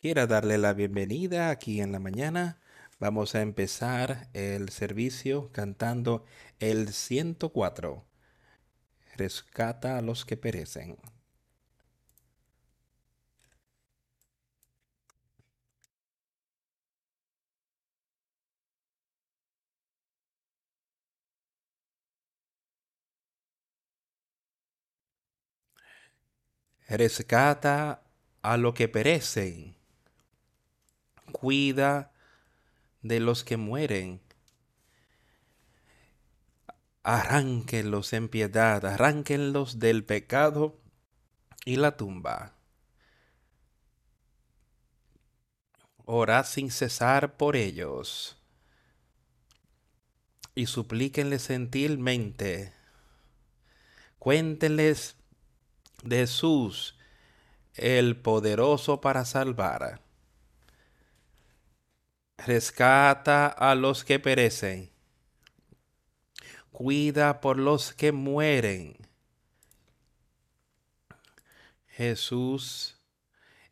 Quiero darle la bienvenida aquí en la mañana. Vamos a empezar el servicio cantando el 104. Rescata a los que perecen. Rescata a los que perecen. Cuida de los que mueren. Arránquenlos en piedad, arránquenlos del pecado y la tumba. Orad sin cesar por ellos y suplíquenles gentilmente. Cuéntenles de Jesús, el poderoso para salvar. Rescata a los que perecen. Cuida por los que mueren. Jesús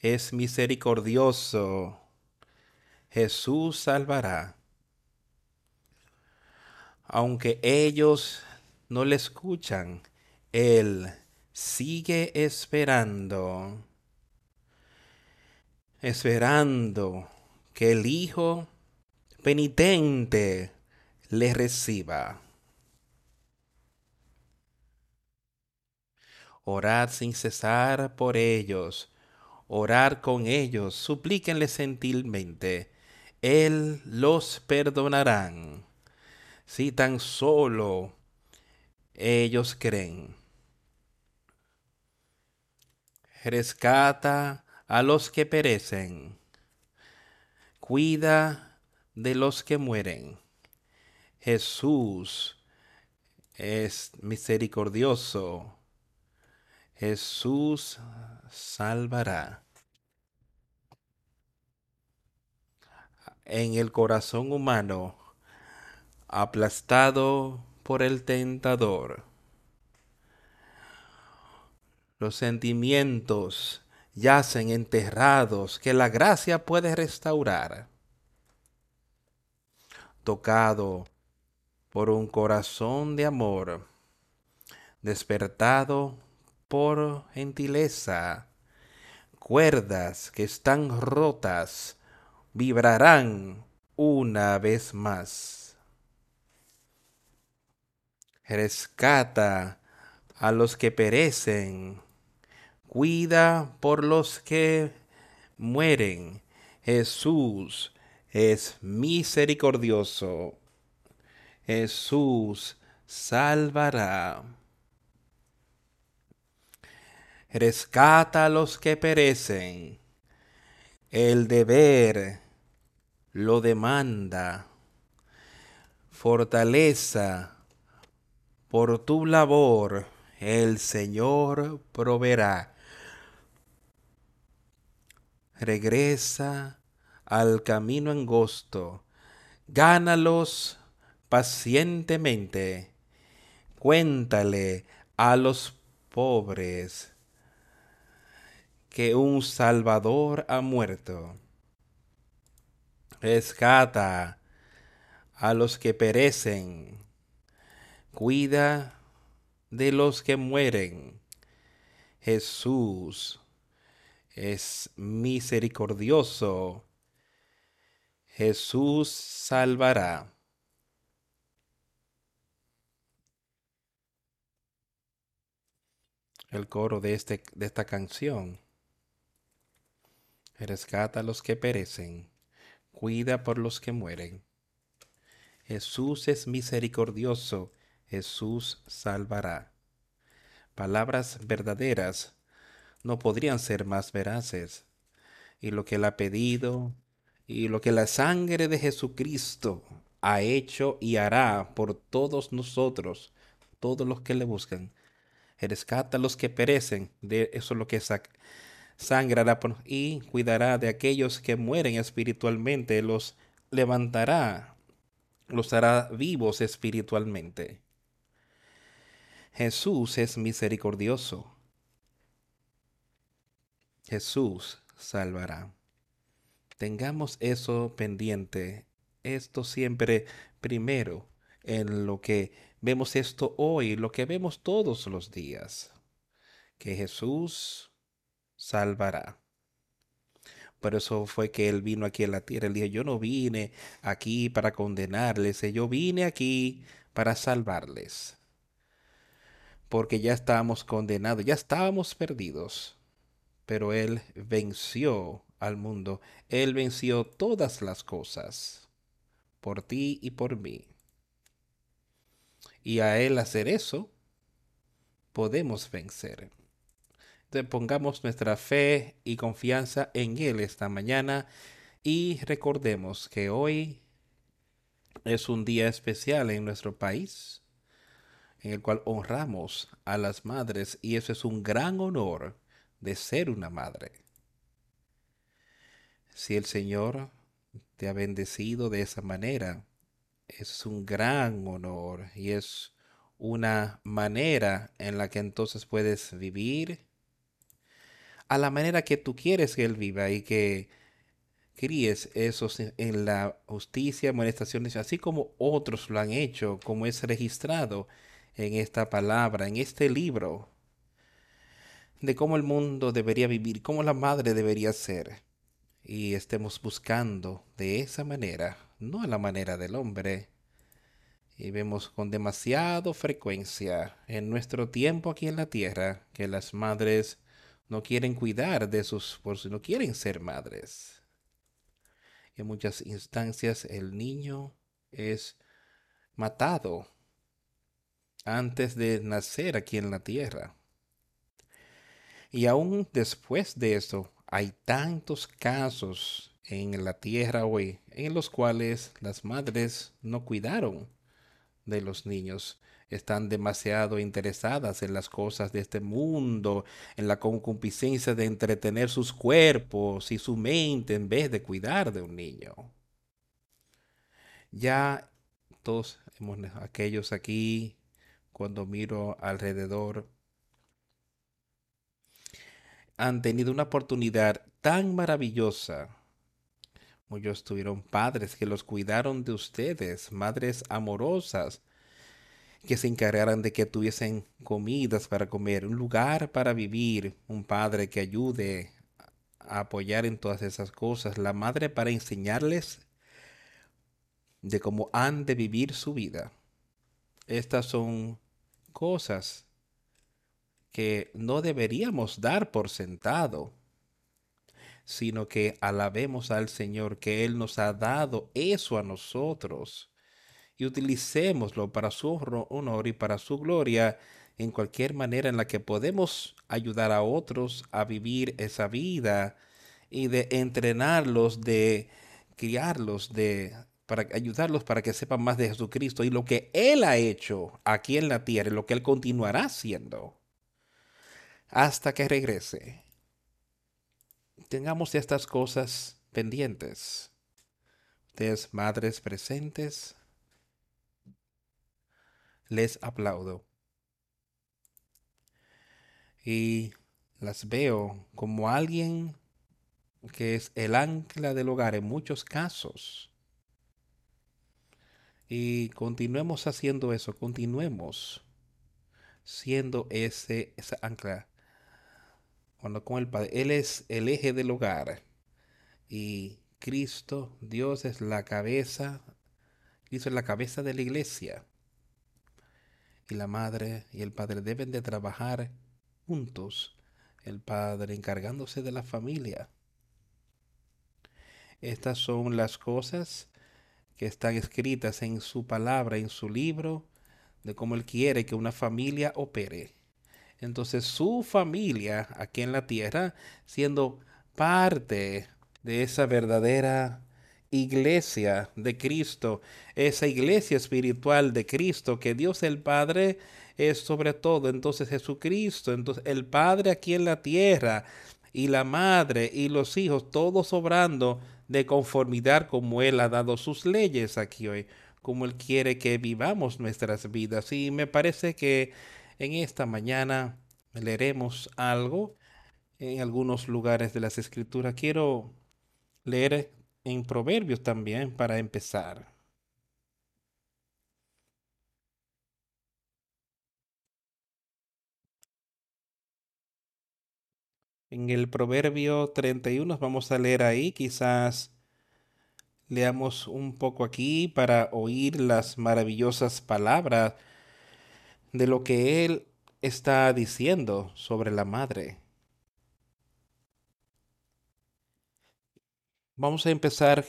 es misericordioso. Jesús salvará. Aunque ellos no le escuchan, Él sigue esperando, esperando que el Hijo penitente le reciba. Orad sin cesar por ellos, orar con ellos, suplíquenle gentilmente, Él los perdonarán, si tan solo ellos creen. Rescata a los que perecen, cuida de los que mueren. Jesús es misericordioso. Jesús salvará. En el corazón humano, aplastado por el tentador. Los sentimientos yacen enterrados que la gracia puede restaurar. Tocado por un corazón de amor, despertado por gentileza, cuerdas que están rotas vibrarán una vez más. Rescata a los que perecen, cuida por los que mueren. Jesús es misericordioso. Jesús salvará rescata a los que perecen. El deber lo demanda. Fortaleza por tu labor el Señor proveerá. Regresa al camino angosto, gánalos pacientemente, cuéntale a los pobres que un Salvador ha muerto. Rescata a los que perecen. Cuida de los que mueren. Jesús es misericordioso. Jesús salvará. El coro de, este, de esta canción rescata a los que perecen, cuida por los que mueren. Jesús es misericordioso, Jesús salvará. Palabras verdaderas no podrían ser más veraces. Y lo que él ha pedido y lo que la sangre de Jesucristo ha hecho y hará por todos nosotros, todos los que le buscan. Rescata a los que perecen, de eso es lo que sangrará y cuidará de aquellos que mueren espiritualmente, los levantará, los hará vivos espiritualmente. Jesús es misericordioso. Jesús salvará. Tengamos eso pendiente, esto siempre primero en lo que vemos esto hoy, lo que vemos todos los días, que Jesús salvará. Por eso fue que Él vino aquí a la tierra. Él dijo, yo no vine aquí para condenarles, yo vine aquí para salvarles. Porque ya estábamos condenados, ya estábamos perdidos. Pero Él venció al mundo. Él venció todas las cosas por ti y por mí. Y a Él hacer eso, podemos vencer. Entonces pongamos nuestra fe y confianza en Él esta mañana y recordemos que hoy es un día especial en nuestro país en el cual honramos a las madres y eso es un gran honor de ser una madre. Si el Señor te ha bendecido de esa manera, es un gran honor y es una manera en la que entonces puedes vivir a la manera que tú quieres que Él viva y que críes eso en la justicia, amonestación, así como otros lo han hecho, como es registrado en esta palabra, en este libro, de cómo el mundo debería vivir, cómo la madre debería ser. Y estemos buscando de esa manera no a la manera del hombre. Y vemos con demasiada frecuencia en nuestro tiempo aquí en la tierra que las madres no quieren cuidar de sus, por si no quieren ser madres. En muchas instancias el niño es matado antes de nacer aquí en la tierra. Y aún después de esto, hay tantos casos en la tierra hoy en los cuales las madres no cuidaron de los niños. Están demasiado interesadas en las cosas de este mundo, en la concupiscencia de entretener sus cuerpos y su mente en vez de cuidar de un niño. Ya todos aquellos aquí, cuando miro alrededor, han tenido una oportunidad tan maravillosa Muchos tuvieron padres que los cuidaron de ustedes, madres amorosas que se encargaran de que tuviesen comidas para comer, un lugar para vivir, un padre que ayude a apoyar en todas esas cosas, la madre para enseñarles de cómo han de vivir su vida. Estas son cosas que no deberíamos dar por sentado sino que alabemos al Señor que Él nos ha dado eso a nosotros y utilicémoslo para su honor y para su gloria en cualquier manera en la que podemos ayudar a otros a vivir esa vida y de entrenarlos, de criarlos, de para ayudarlos para que sepan más de Jesucristo y lo que Él ha hecho aquí en la tierra y lo que Él continuará haciendo hasta que regrese tengamos estas cosas pendientes. Ustedes, madres presentes, les aplaudo. Y las veo como alguien que es el ancla del hogar en muchos casos. Y continuemos haciendo eso, continuemos siendo ese, ancla cuando con el Padre. Él es el eje del hogar. Y Cristo, Dios es la cabeza. Cristo es la cabeza de la iglesia. Y la madre y el padre deben de trabajar juntos. El padre encargándose de la familia. Estas son las cosas que están escritas en su palabra, en su libro, de cómo Él quiere que una familia opere entonces su familia aquí en la tierra, siendo parte de esa verdadera iglesia de Cristo, esa iglesia espiritual de Cristo, que Dios el Padre es sobre todo, entonces Jesucristo, entonces el Padre aquí en la tierra y la madre y los hijos, todos obrando de conformidad como Él ha dado sus leyes aquí hoy, como Él quiere que vivamos nuestras vidas. Y me parece que en esta mañana leeremos algo en algunos lugares de las escrituras. Quiero leer en Proverbios también para empezar. En el Proverbio 31 vamos a leer ahí, quizás leamos un poco aquí para oír las maravillosas palabras de lo que él está diciendo sobre la madre. Vamos a empezar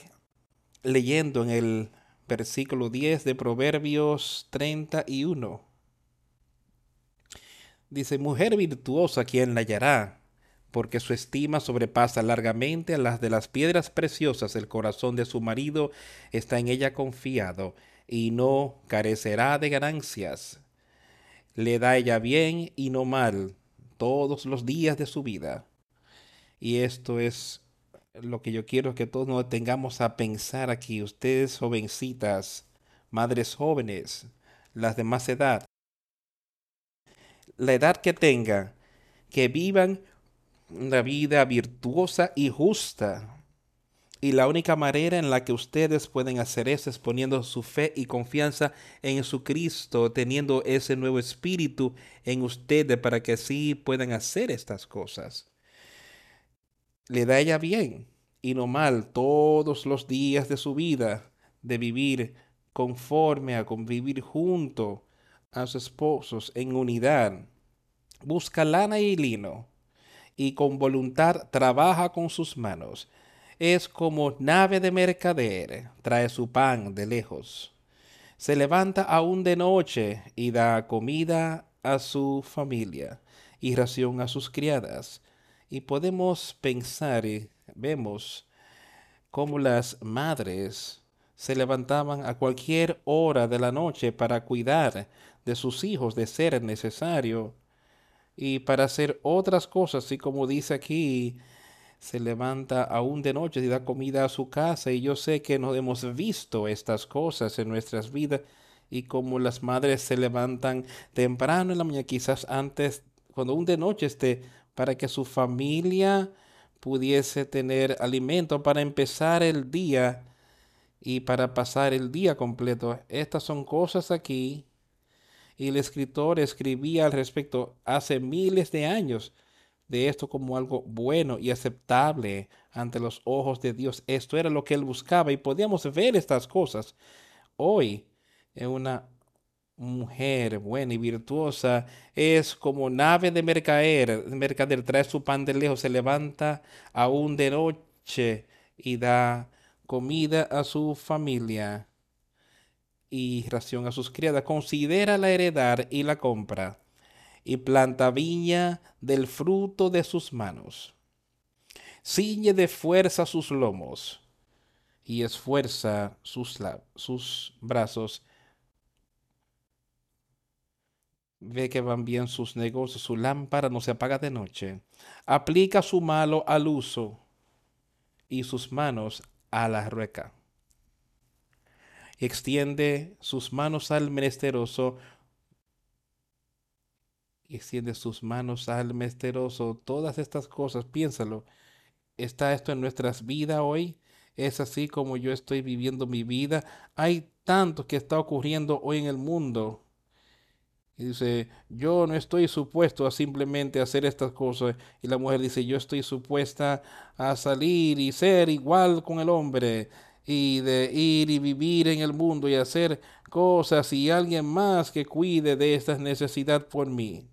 leyendo en el versículo 10 de Proverbios 31. Dice, mujer virtuosa, ¿quién la hallará? porque su estima sobrepasa largamente a las de las piedras preciosas. El corazón de su marido está en ella confiado y no carecerá de ganancias. Le da ella bien y no mal todos los días de su vida. Y esto es lo que yo quiero que todos nos tengamos a pensar aquí, ustedes jovencitas, madres jóvenes, las de más edad, la edad que tengan, que vivan una vida virtuosa y justa. Y la única manera en la que ustedes pueden hacer eso es poniendo su fe y confianza en su Cristo, teniendo ese nuevo espíritu en ustedes para que así puedan hacer estas cosas. Le da ella bien y no mal todos los días de su vida de vivir conforme a convivir junto a sus esposos en unidad. Busca lana y lino y con voluntad trabaja con sus manos. Es como nave de mercader, trae su pan de lejos. Se levanta aún de noche y da comida a su familia y ración a sus criadas. Y podemos pensar y vemos cómo las madres se levantaban a cualquier hora de la noche para cuidar de sus hijos de ser necesario y para hacer otras cosas, y como dice aquí, se levanta aún de noche y da comida a su casa. Y yo sé que no hemos visto estas cosas en nuestras vidas y como las madres se levantan temprano en la mañana, quizás antes, cuando aún de noche esté, para que su familia pudiese tener alimento para empezar el día y para pasar el día completo. Estas son cosas aquí y el escritor escribía al respecto hace miles de años de esto como algo bueno y aceptable ante los ojos de Dios. Esto era lo que él buscaba y podíamos ver estas cosas. Hoy, una mujer buena y virtuosa es como nave de mercader, mercader trae su pan de lejos, se levanta aún de noche y da comida a su familia y ración a sus criadas. Considera la heredad y la compra, y planta viña del fruto de sus manos. Ciñe de fuerza sus lomos, y esfuerza sus, sus brazos. Ve que van bien sus negocios, su lámpara no se apaga de noche. Aplica su malo al uso y sus manos a la rueca extiende sus manos al menesteroso, extiende sus manos al menesteroso, todas estas cosas, piénsalo. ¿Está esto en nuestras vidas hoy? ¿Es así como yo estoy viviendo mi vida? Hay tanto que está ocurriendo hoy en el mundo. Y dice, yo no estoy supuesto a simplemente hacer estas cosas. Y la mujer dice, yo estoy supuesta a salir y ser igual con el hombre y de ir y vivir en el mundo y hacer cosas y alguien más que cuide de esta necesidad por mí.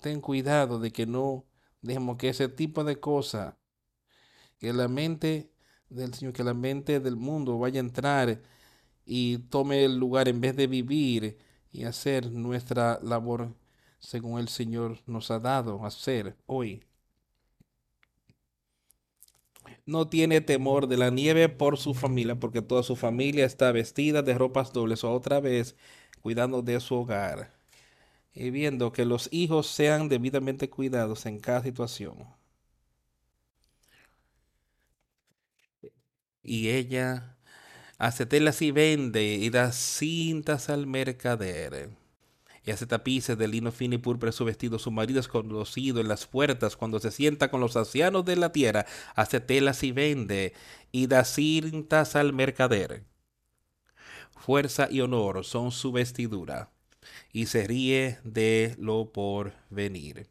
Ten cuidado de que no dejemos que ese tipo de cosas, que la mente del Señor, que la mente del mundo vaya a entrar y tome el lugar en vez de vivir y hacer nuestra labor según el Señor nos ha dado hacer hoy. No tiene temor de la nieve por su familia, porque toda su familia está vestida de ropas dobles, otra vez cuidando de su hogar y viendo que los hijos sean debidamente cuidados en cada situación. Y ella hace telas y vende y da cintas al mercader. y hace tapices de lino fino y púrpura su vestido. Su marido es conocido en las puertas cuando se sienta con los ancianos de la tierra, hace telas y vende y da cintas al mercader. Fuerza y honor son su vestidura y se ríe de lo por venir.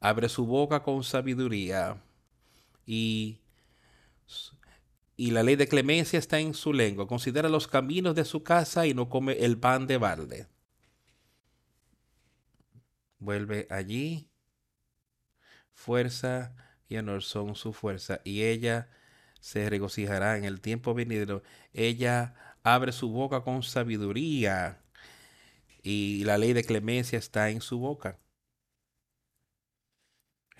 Abre su boca con sabiduría y y la ley de clemencia está en su lengua. Considera los caminos de su casa y no come el pan de balde. Vuelve allí. Fuerza y honor son su fuerza. Y ella se regocijará en el tiempo venido. Ella abre su boca con sabiduría. Y la ley de clemencia está en su boca.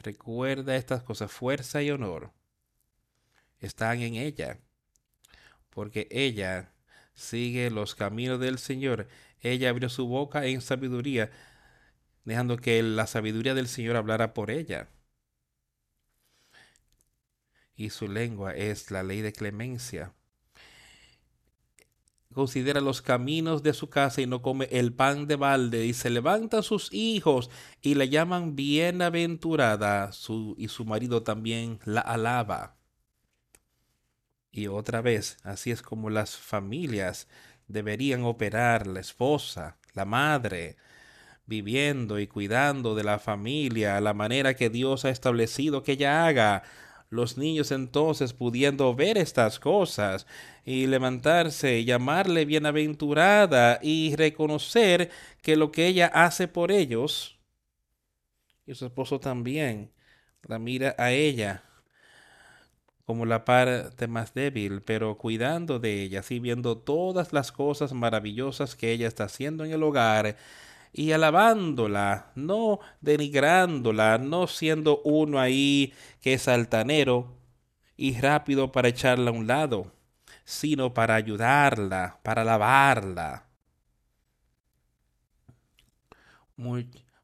Recuerda estas cosas, fuerza y honor están en ella, porque ella sigue los caminos del Señor. Ella abrió su boca en sabiduría, dejando que la sabiduría del Señor hablara por ella. Y su lengua es la ley de clemencia. Considera los caminos de su casa y no come el pan de balde. Y se levantan sus hijos y la llaman bienaventurada. Su, y su marido también la alaba. Y otra vez, así es como las familias deberían operar, la esposa, la madre, viviendo y cuidando de la familia a la manera que Dios ha establecido que ella haga. Los niños entonces pudiendo ver estas cosas y levantarse y llamarle bienaventurada y reconocer que lo que ella hace por ellos, y su esposo también, la mira a ella como la parte más débil, pero cuidando de ella, así viendo todas las cosas maravillosas que ella está haciendo en el hogar y alabándola, no denigrándola, no siendo uno ahí que es altanero y rápido para echarla a un lado, sino para ayudarla, para alabarla.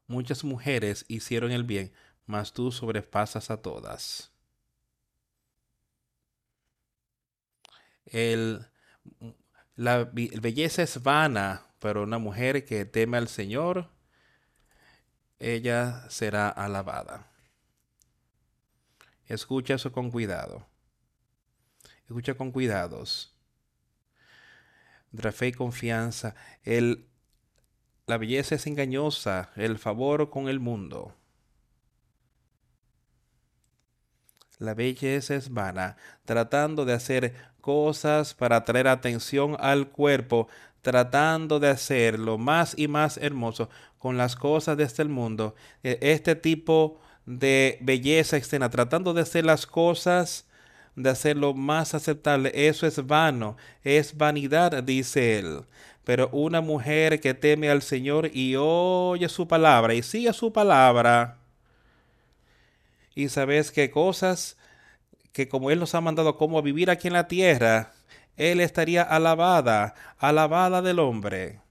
muchas mujeres hicieron el bien, mas tú sobrepasas a todas. El, la belleza es vana, pero una mujer que teme al Señor, ella será alabada. Escucha eso con cuidado. Escucha con cuidados. De fe y confianza. El, la belleza es engañosa, el favor con el mundo. La belleza es vana, tratando de hacer cosas para atraer atención al cuerpo, tratando de hacerlo más y más hermoso con las cosas de este mundo. E, este tipo de belleza externa, tratando de hacer las cosas, de hacerlo más aceptable, eso es vano, es vanidad, dice él. Pero una mujer que teme al Señor y oye su palabra y sigue su palabra, y sabes qué cosas que como Él nos ha mandado como a vivir aquí en la tierra, Él estaría alabada, alabada del hombre,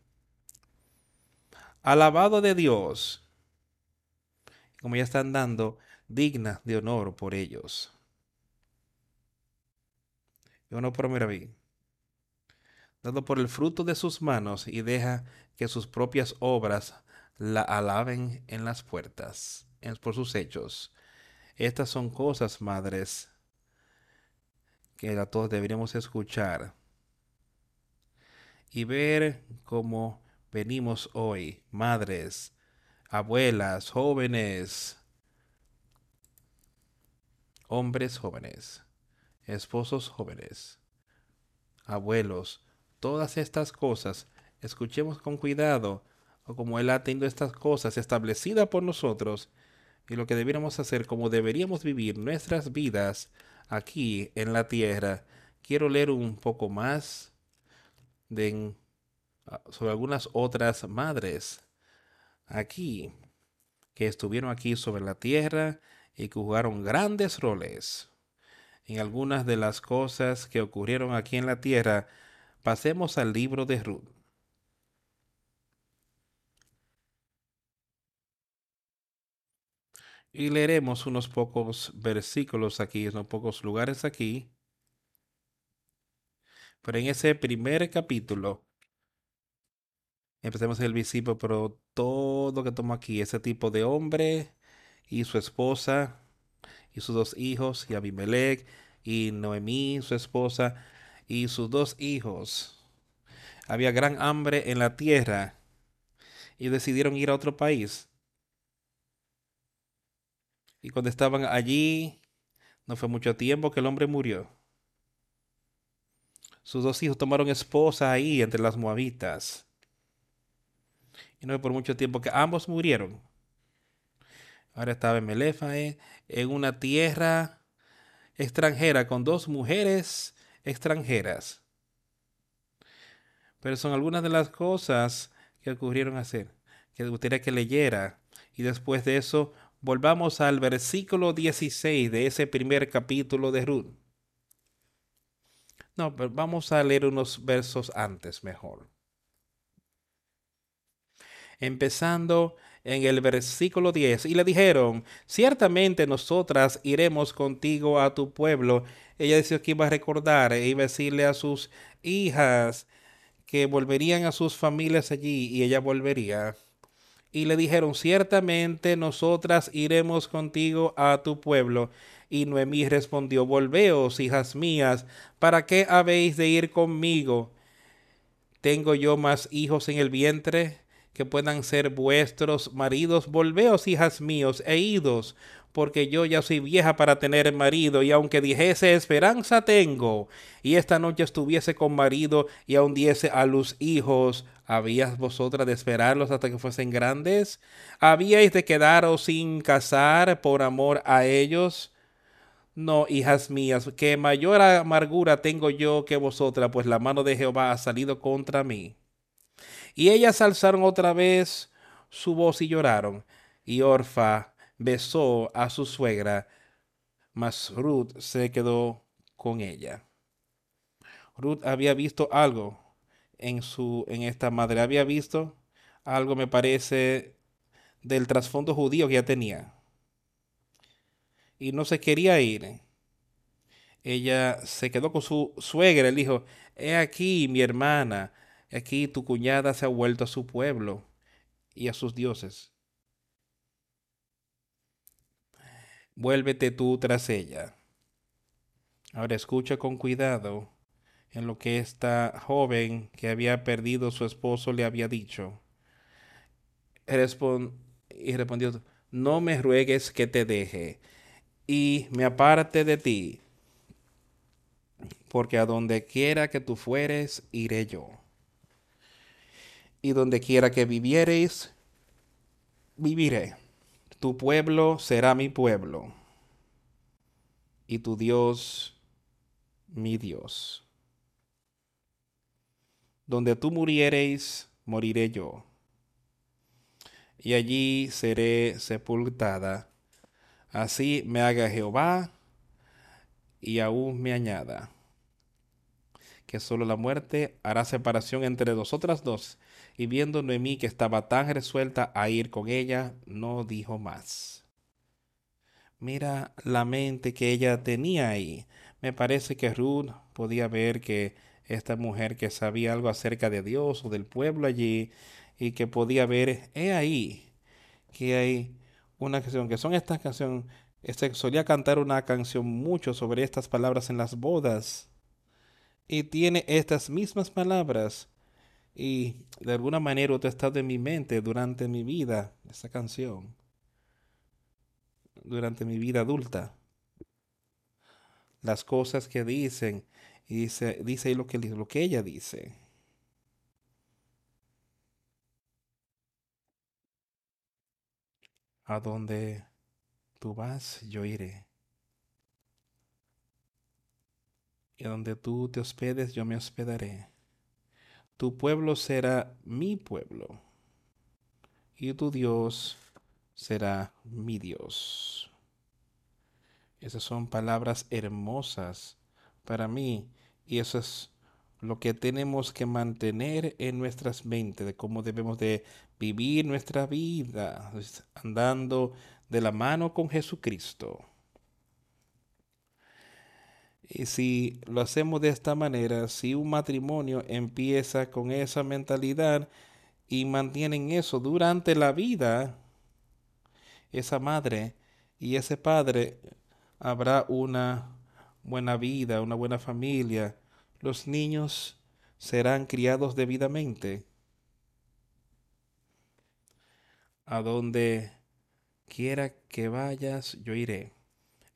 alabado de Dios, como ya están dando, digna de honor por ellos. Y honor por Miraví, dado por el fruto de sus manos y deja que sus propias obras la alaben en las puertas, por sus hechos. Estas son cosas, madres, que a todos deberíamos escuchar y ver cómo venimos hoy, madres, abuelas, jóvenes, hombres jóvenes, esposos jóvenes, abuelos, todas estas cosas, escuchemos con cuidado, o como Él ha tenido estas cosas establecidas por nosotros, y lo que debiéramos hacer, como deberíamos vivir nuestras vidas aquí en la tierra. Quiero leer un poco más de, ah, sobre algunas otras madres aquí que estuvieron aquí sobre la tierra y que jugaron grandes roles en algunas de las cosas que ocurrieron aquí en la tierra. Pasemos al libro de Ruth. Y leeremos unos pocos versículos aquí, unos pocos lugares aquí. Pero en ese primer capítulo Empecemos el visible, pero todo lo que tomo aquí, ese tipo de hombre y su esposa y sus dos hijos, y Abimelech y Noemí, su esposa, y sus dos hijos. Había gran hambre en la tierra y decidieron ir a otro país. Y cuando estaban allí, no fue mucho tiempo que el hombre murió. Sus dos hijos tomaron esposa ahí entre las moabitas. Y no fue por mucho tiempo que ambos murieron. Ahora estaba en Melefae, en una tierra extranjera con dos mujeres extranjeras. Pero son algunas de las cosas que ocurrieron hacer, que gustaría que leyera. Y después de eso, volvamos al versículo 16 de ese primer capítulo de Ruth. No, pero vamos a leer unos versos antes mejor. Empezando en el versículo 10. Y le dijeron, ciertamente nosotras iremos contigo a tu pueblo. Ella decía que iba a recordar e iba a decirle a sus hijas que volverían a sus familias allí y ella volvería. Y le dijeron, ciertamente nosotras iremos contigo a tu pueblo. Y Noemí respondió, volveos, hijas mías, ¿para qué habéis de ir conmigo? ¿Tengo yo más hijos en el vientre? que puedan ser vuestros maridos. Volveos, hijas míos, e idos, porque yo ya soy vieja para tener marido, y aunque dijese esperanza tengo, y esta noche estuviese con marido, y aun diese a luz hijos, ¿habías vosotras de esperarlos hasta que fuesen grandes? ¿Habíais de quedaros sin casar por amor a ellos? No, hijas mías, que mayor amargura tengo yo que vosotras, pues la mano de Jehová ha salido contra mí. Y ellas alzaron otra vez su voz y lloraron. Y Orfa besó a su suegra, mas Ruth se quedó con ella. Ruth había visto algo en su en esta madre, había visto algo me parece del trasfondo judío que ya tenía. Y no se quería ir. Ella se quedó con su suegra, le dijo, he aquí mi hermana, Aquí tu cuñada se ha vuelto a su pueblo y a sus dioses. Vuélvete tú tras ella. Ahora escucha con cuidado en lo que esta joven que había perdido su esposo le había dicho. y respondió, no me ruegues que te deje y me aparte de ti, porque a donde quiera que tú fueres, iré yo y donde quiera que viviereis, viviré. Tu pueblo será mi pueblo, y tu Dios mi Dios. Donde tú muriereis, moriré yo, y allí seré sepultada. Así me haga Jehová, y aún me añada, que solo la muerte hará separación entre nosotras dos y viendo Noemí que estaba tan resuelta a ir con ella, no dijo más. Mira la mente que ella tenía ahí. Me parece que Ruth podía ver que esta mujer que sabía algo acerca de Dios o del pueblo allí y que podía ver, he ahí que hay una canción, que son estas canciones, este, solía cantar una canción mucho sobre estas palabras en las bodas y tiene estas mismas palabras y de alguna manera otro estado en mi mente durante mi vida, esa canción, durante mi vida adulta. Las cosas que dicen, y dice, dice lo que, lo que ella dice. A donde tú vas, yo iré. Y a donde tú te hospedes, yo me hospedaré. Tu pueblo será mi pueblo y tu Dios será mi Dios. Esas son palabras hermosas para mí y eso es lo que tenemos que mantener en nuestras mentes de cómo debemos de vivir nuestra vida andando de la mano con Jesucristo. Y si lo hacemos de esta manera, si un matrimonio empieza con esa mentalidad y mantienen eso durante la vida, esa madre y ese padre habrá una buena vida, una buena familia. Los niños serán criados debidamente. A donde quiera que vayas, yo iré.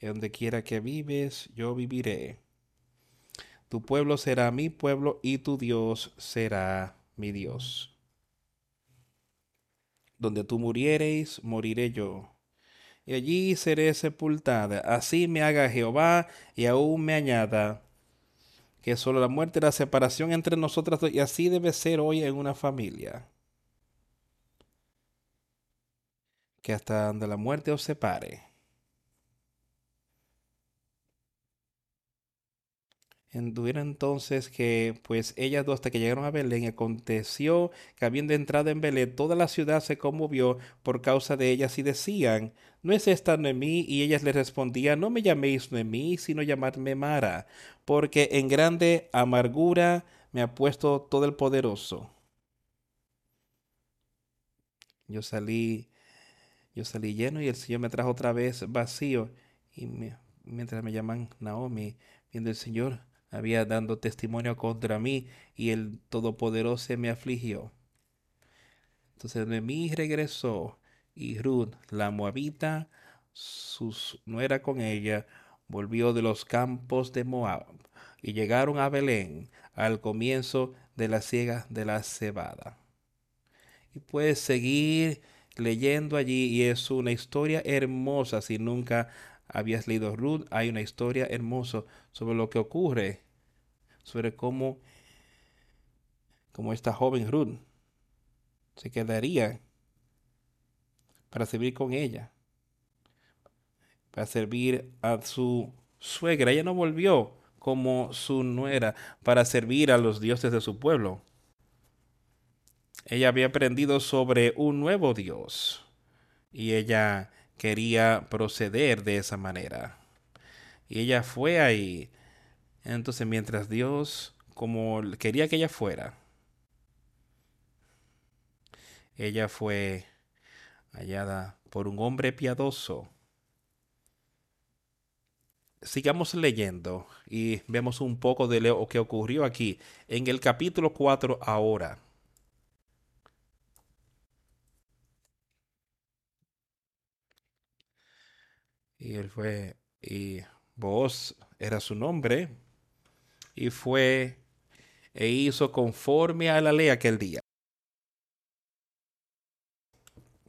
Donde quiera que vives, yo viviré. Tu pueblo será mi pueblo y tu Dios será mi Dios. Donde tú muriereis, moriré yo. Y allí seré sepultada. Así me haga Jehová y aún me añada que solo la muerte y la separación entre nosotras y así debe ser hoy en una familia. Que hasta donde la muerte os separe. Enduvieron entonces que, pues ellas dos hasta que llegaron a Belén, aconteció que habiendo entrado en Belén, toda la ciudad se conmovió por causa de ellas y decían, ¿no es esta Noemí? Y ellas le respondían, no me llaméis Noemí, sino llamadme Mara, porque en grande amargura me ha puesto todo el poderoso. Yo salí, yo salí lleno y el Señor me trajo otra vez vacío. Y mientras me llaman Naomi, viendo el Señor, había dando testimonio contra mí y el Todopoderoso me afligió. Entonces Noemí regresó y Ruth, la moabita, sus nuera con ella, volvió de los campos de Moab y llegaron a Belén al comienzo de la siega de la cebada. Y puedes seguir leyendo allí y es una historia hermosa si nunca habías leído Ruth, hay una historia hermosa sobre lo que ocurre, sobre cómo, cómo esta joven Ruth se quedaría para servir con ella, para servir a su suegra. Ella no volvió como su nuera para servir a los dioses de su pueblo. Ella había aprendido sobre un nuevo Dios y ella quería proceder de esa manera. Y ella fue ahí. Entonces, mientras Dios, como quería que ella fuera, ella fue hallada por un hombre piadoso. Sigamos leyendo y vemos un poco de lo que ocurrió aquí en el capítulo 4 ahora. Y él fue, y vos era su nombre, y fue e hizo conforme a la ley aquel día.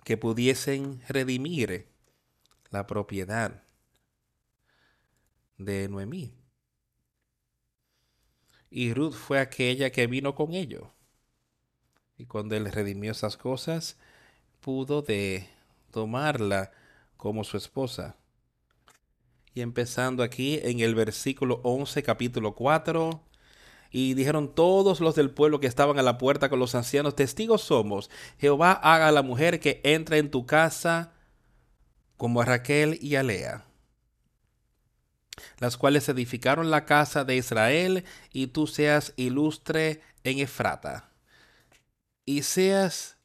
Que pudiesen redimir la propiedad de Noemí. Y Ruth fue aquella que vino con ellos. Y cuando él redimió esas cosas, pudo de tomarla como su esposa. Y empezando aquí en el versículo 11, capítulo 4. Y dijeron todos los del pueblo que estaban a la puerta con los ancianos, testigos somos, Jehová haga a la mujer que entra en tu casa como a Raquel y a Lea, las cuales edificaron la casa de Israel, y tú seas ilustre en Efrata, y seas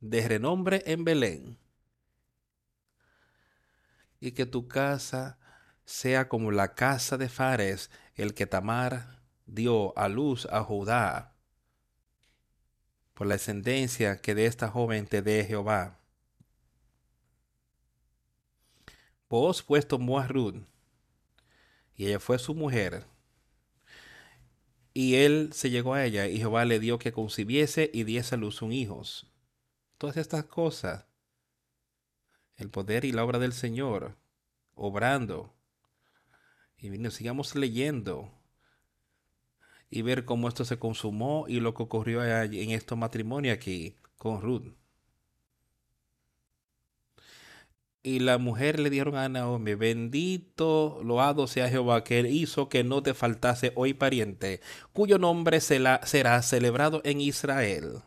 de renombre en Belén y que tu casa sea como la casa de Fares, el que Tamar dio a luz a Judá, por la ascendencia que de esta joven te dé Jehová. Vos pues tomó a Ruth, y ella fue su mujer, y él se llegó a ella, y Jehová le dio que concibiese y diese a luz un hijo. Todas estas cosas el poder y la obra del Señor obrando. Y sigamos leyendo y ver cómo esto se consumó y lo que ocurrió en este matrimonio aquí con Ruth. Y la mujer le dieron a Naomi, bendito, loado sea Jehová, que hizo que no te faltase hoy pariente, cuyo nombre será celebrado en Israel,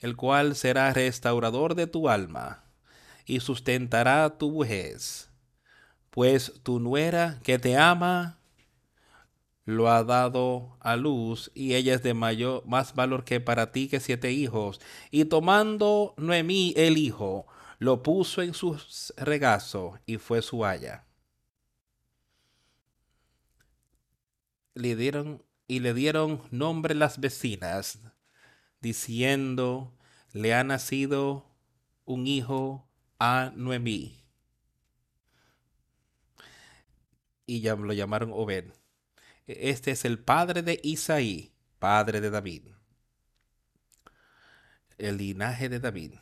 el cual será restaurador de tu alma y sustentará tu vejez. Pues tu nuera que te ama lo ha dado a luz y ella es de mayor, más valor que para ti que siete hijos. Y tomando Noemí el hijo, lo puso en su regazo y fue su haya. Le dieron y le dieron nombre las vecinas, diciendo, le ha nacido un hijo a Noemí. Y ya lo llamaron Obed. Este es el padre de Isaí, padre de David. El linaje de David.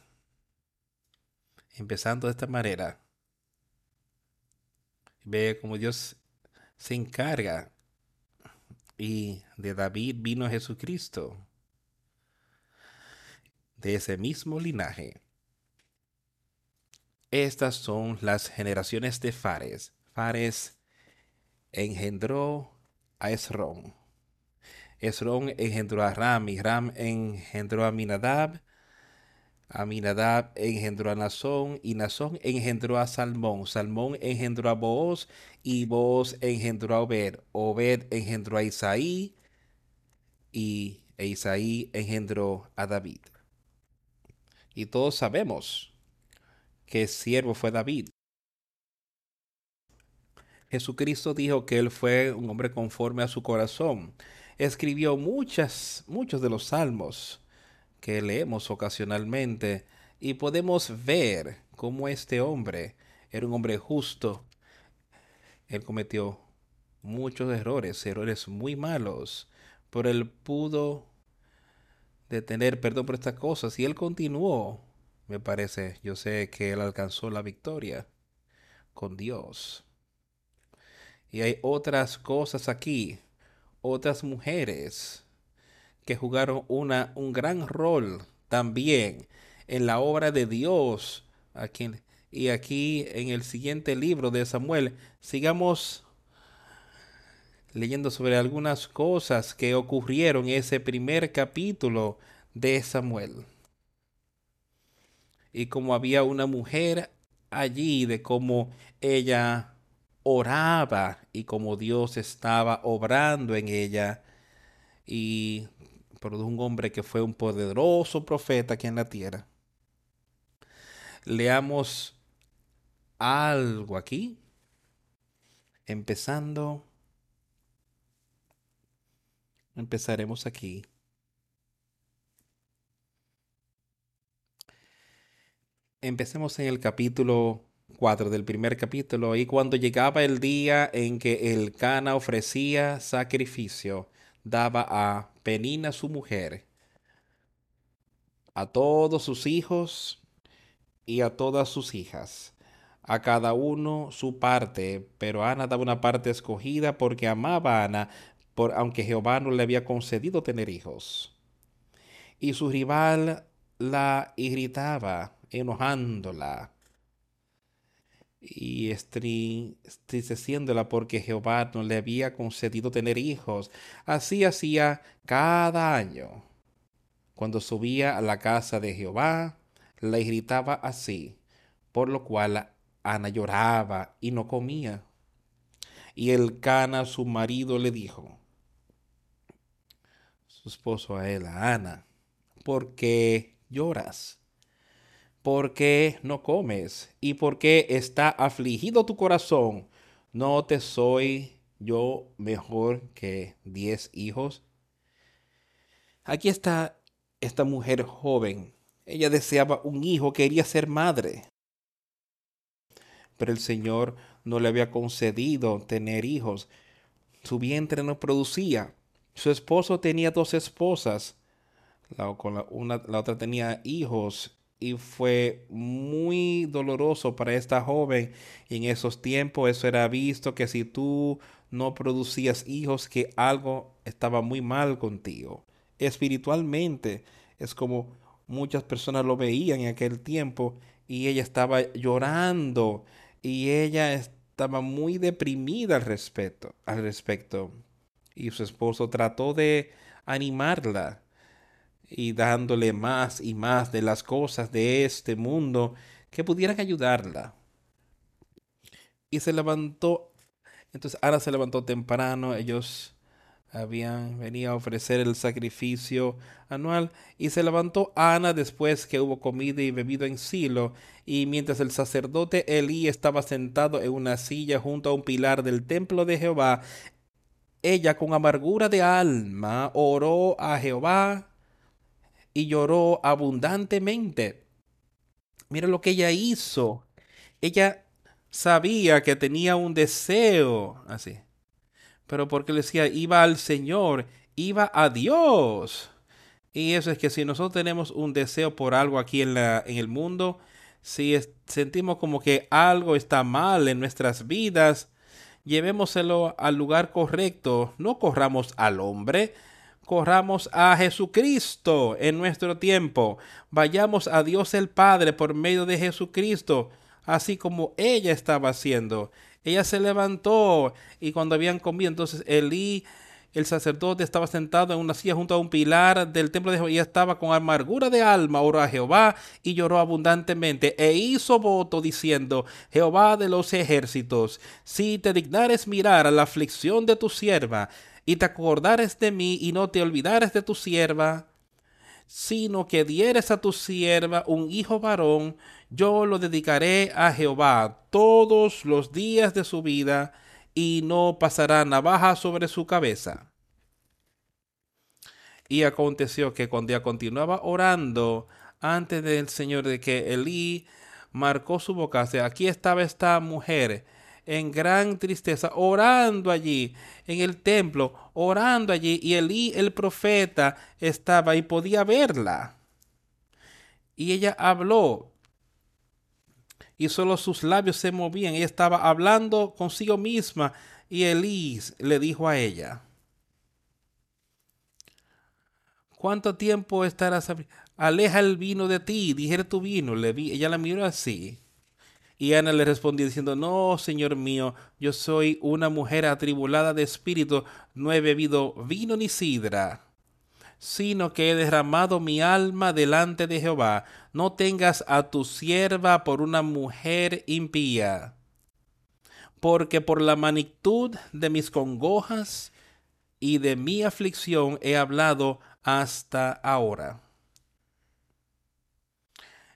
Empezando de esta manera. Ve cómo Dios se encarga. Y de David vino Jesucristo. De ese mismo linaje. Estas son las generaciones de Fares. Fares engendró a Esrón. Esrón engendró a Ram y Ram engendró a Minadab. Aminadab engendró a Nazón y Nazón engendró a Salmón. Salmón engendró a Booz y Booz engendró a Obed. Obed engendró a Isaí y Isaí engendró a David. Y todos sabemos que siervo fue David. Jesucristo dijo que él fue un hombre conforme a su corazón. Escribió muchas, muchos de los salmos que leemos ocasionalmente y podemos ver cómo este hombre era un hombre justo. Él cometió muchos errores, errores muy malos, pero él pudo detener perdón por estas cosas y él continuó, me parece, yo sé que él alcanzó la victoria con Dios. Y hay otras cosas aquí, otras mujeres que jugaron una, un gran rol también en la obra de Dios. Aquí, y aquí en el siguiente libro de Samuel, sigamos leyendo sobre algunas cosas que ocurrieron en ese primer capítulo de Samuel. Y como había una mujer allí, de cómo ella oraba y como Dios estaba obrando en ella y produjo un hombre que fue un poderoso profeta aquí en la tierra. Leamos algo aquí, empezando, empezaremos aquí. Empecemos en el capítulo 4 del primer capítulo, y cuando llegaba el día en que el Cana ofrecía sacrificio, daba a Penina su mujer, a todos sus hijos y a todas sus hijas, a cada uno su parte, pero Ana daba una parte escogida porque amaba a Ana, por, aunque Jehová no le había concedido tener hijos. Y su rival la irritaba, enojándola y estriceciéndola porque Jehová no le había concedido tener hijos. Así hacía cada año. Cuando subía a la casa de Jehová, la irritaba así, por lo cual Ana lloraba y no comía. Y el Cana, su marido, le dijo, su esposo a él, Ana, ¿por qué lloras? ¿Por qué no comes? ¿Y por qué está afligido tu corazón? ¿No te soy yo mejor que diez hijos? Aquí está esta mujer joven. Ella deseaba un hijo, quería ser madre. Pero el Señor no le había concedido tener hijos. Su vientre no producía. Su esposo tenía dos esposas. La, una, la otra tenía hijos y fue muy doloroso para esta joven. Y en esos tiempos eso era visto que si tú no producías hijos, que algo estaba muy mal contigo. Espiritualmente es como muchas personas lo veían en aquel tiempo y ella estaba llorando y ella estaba muy deprimida al respecto, al respecto. Y su esposo trató de animarla y dándole más y más de las cosas de este mundo que pudieran ayudarla. Y se levantó, entonces Ana se levantó temprano, ellos habían venido a ofrecer el sacrificio anual y se levantó Ana después que hubo comido y bebido en Silo y mientras el sacerdote Elí estaba sentado en una silla junto a un pilar del templo de Jehová ella con amargura de alma oró a Jehová y lloró abundantemente. Mira lo que ella hizo. Ella sabía que tenía un deseo así. Pero porque le decía, iba al Señor, iba a Dios. Y eso es que si nosotros tenemos un deseo por algo aquí en, la, en el mundo, si sentimos como que algo está mal en nuestras vidas, llevémoselo al lugar correcto. No corramos al hombre, corramos a Jesucristo en nuestro tiempo. Vayamos a Dios el Padre por medio de Jesucristo, así como ella estaba haciendo. Ella se levantó y cuando habían comido, entonces Elí, el sacerdote, estaba sentado en una silla junto a un pilar del templo de Jehová y estaba con amargura de alma, oró a Jehová y lloró abundantemente e hizo voto diciendo, Jehová de los ejércitos, si te dignares mirar a la aflicción de tu sierva, y te acordares de mí y no te olvidares de tu sierva, sino que dieres a tu sierva un hijo varón, yo lo dedicaré a Jehová todos los días de su vida, y no pasará navaja sobre su cabeza. Y aconteció que cuando ya continuaba orando antes del Señor de que Elí marcó su boca, aquí estaba esta mujer en gran tristeza, orando allí en el templo, orando allí, y Elí el profeta estaba y podía verla. Y ella habló, y solo sus labios se movían. Ella estaba hablando consigo misma, y Elí le dijo a ella, ¿Cuánto tiempo estarás? Aleja el vino de ti, dijera tu vino. Le vi, ella la miró así. Y Ana le respondió diciendo, no, Señor mío, yo soy una mujer atribulada de espíritu, no he bebido vino ni sidra, sino que he derramado mi alma delante de Jehová. No tengas a tu sierva por una mujer impía, porque por la magnitud de mis congojas y de mi aflicción he hablado hasta ahora.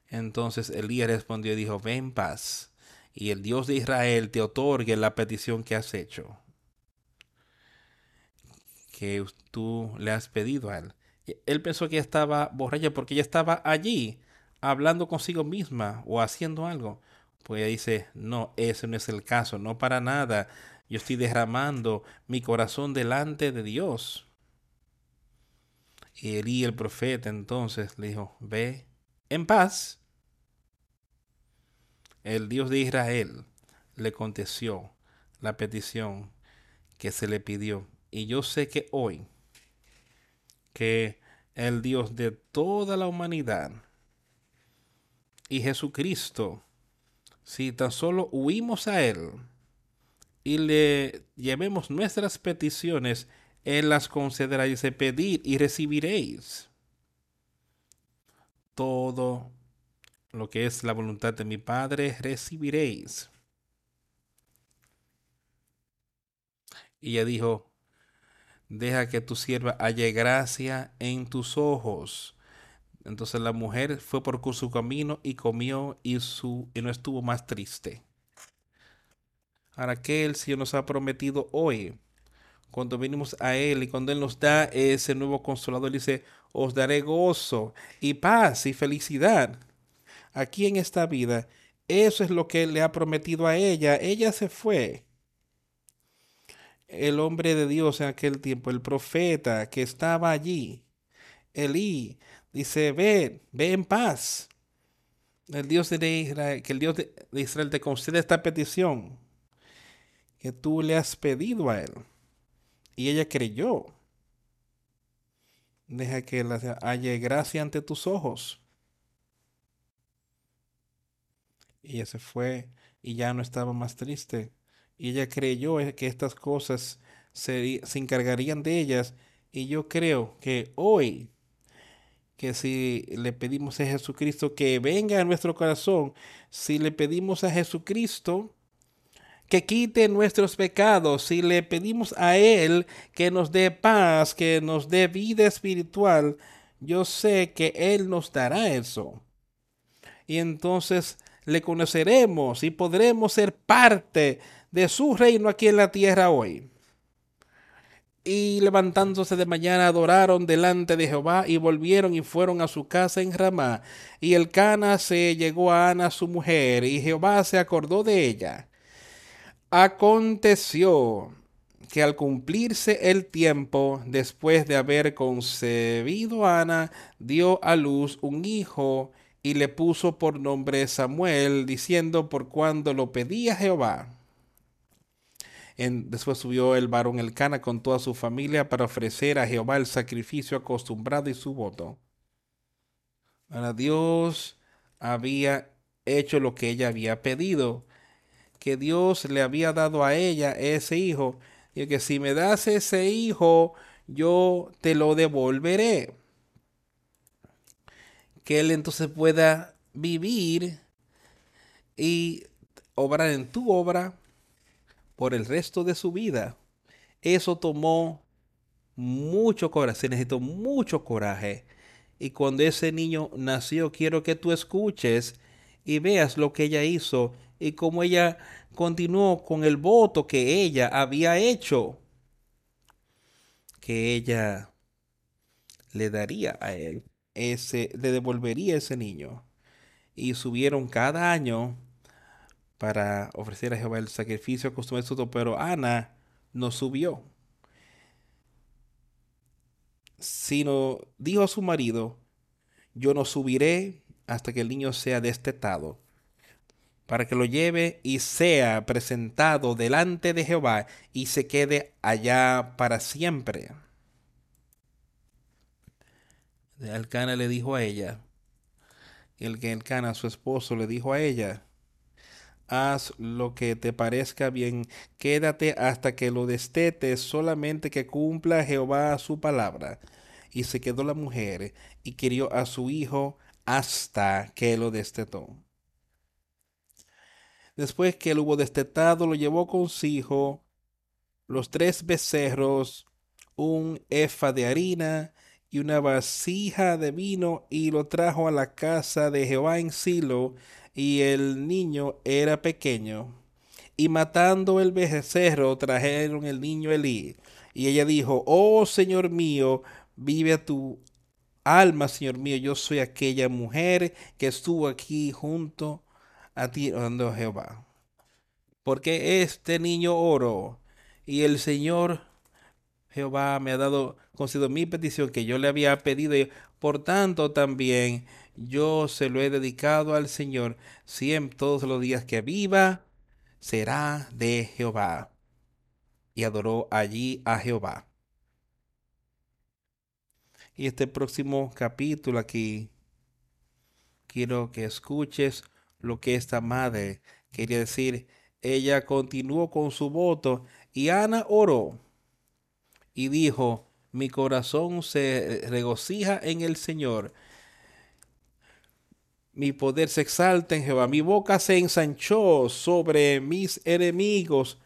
Entonces Elías respondió y dijo, ven paz, y el Dios de Israel te otorgue la petición que has hecho, que tú le has pedido a él. Él pensó que ella estaba borracha porque ella estaba allí hablando consigo misma o haciendo algo. Pues ella dice, no, ese no es el caso, no para nada. Yo estoy derramando mi corazón delante de Dios. Y Elí, el profeta, entonces le dijo, ve en paz el Dios de Israel le contestó la petición que se le pidió. Y yo sé que hoy, que el Dios de toda la humanidad y Jesucristo, si tan solo huimos a Él y le llevemos nuestras peticiones, Él las concederá y dice, pedir y recibiréis todo lo que es la voluntad de mi Padre recibiréis. Y ella dijo, deja que tu sierva haya gracia en tus ojos. Entonces la mujer fue por su camino y comió y, su, y no estuvo más triste. Ahora que el Señor nos ha prometido hoy, cuando venimos a Él y cuando Él nos da ese nuevo consolador, dice, os daré gozo y paz y felicidad aquí en esta vida, eso es lo que le ha prometido a ella. Ella se fue. El hombre de Dios en aquel tiempo, el profeta que estaba allí, Elí, dice, ve, ve en paz. El Dios de Israel, que el Dios de Israel te concede esta petición que tú le has pedido a él. Y ella creyó. Deja que haya gracia ante tus ojos. y ella se fue y ya no estaba más triste. Y ella creyó que estas cosas se, se encargarían de ellas. Y yo creo que hoy, que si le pedimos a Jesucristo que venga a nuestro corazón, si le pedimos a Jesucristo que quite nuestros pecados, si le pedimos a Él que nos dé paz, que nos dé vida espiritual, yo sé que Él nos dará eso. Y entonces le conoceremos y podremos ser parte de su reino aquí en la tierra hoy. Y levantándose de mañana adoraron delante de Jehová y volvieron y fueron a su casa en Ramá. Y el Cana se llegó a Ana su mujer y Jehová se acordó de ella. Aconteció que al cumplirse el tiempo, después de haber concebido Ana, dio a luz un hijo y le puso por nombre Samuel, diciendo por cuando lo pedía Jehová. Después subió el varón Elcana con toda su familia para ofrecer a Jehová el sacrificio acostumbrado y su voto. Para Dios había hecho lo que ella había pedido, que Dios le había dado a ella ese hijo, y que si me das ese hijo, yo te lo devolveré. Que él entonces pueda vivir y obrar en tu obra por el resto de su vida. Eso tomó mucho coraje, se necesitó mucho coraje. Y cuando ese niño nació, quiero que tú escuches y veas lo que ella hizo y cómo ella continuó con el voto que ella había hecho, que ella le daría a él, ese, le devolvería ese niño. Y subieron cada año para ofrecer a Jehová el sacrificio acostumbrado, pero Ana no subió. Sino dijo a su marido, yo no subiré hasta que el niño sea destetado para que lo lleve y sea presentado delante de Jehová y se quede allá para siempre. Alcana le dijo a ella, el que Alcana, su esposo, le dijo a ella, haz lo que te parezca bien, quédate hasta que lo destetes, solamente que cumpla Jehová su palabra. Y se quedó la mujer y querió a su hijo hasta que lo destetó. Después que él hubo destetado, lo llevó consigo los tres becerros, un efa de harina y una vasija de vino, y lo trajo a la casa de Jehová en Silo, y el niño era pequeño. Y matando el becerro, trajeron el niño Elí. Y ella dijo, oh Señor mío, vive a tu alma, Señor mío, yo soy aquella mujer que estuvo aquí junto a ti, orando Jehová. Porque este niño oro y el Señor Jehová me ha dado, concedido mi petición que yo le había pedido, y por tanto también yo se lo he dedicado al Señor, siempre todos los días que viva, será de Jehová. Y adoró allí a Jehová. Y este próximo capítulo aquí, quiero que escuches lo que esta madre quería decir. Ella continuó con su voto y Ana oró y dijo, mi corazón se regocija en el Señor. Mi poder se exalta en Jehová. Mi boca se ensanchó sobre mis enemigos.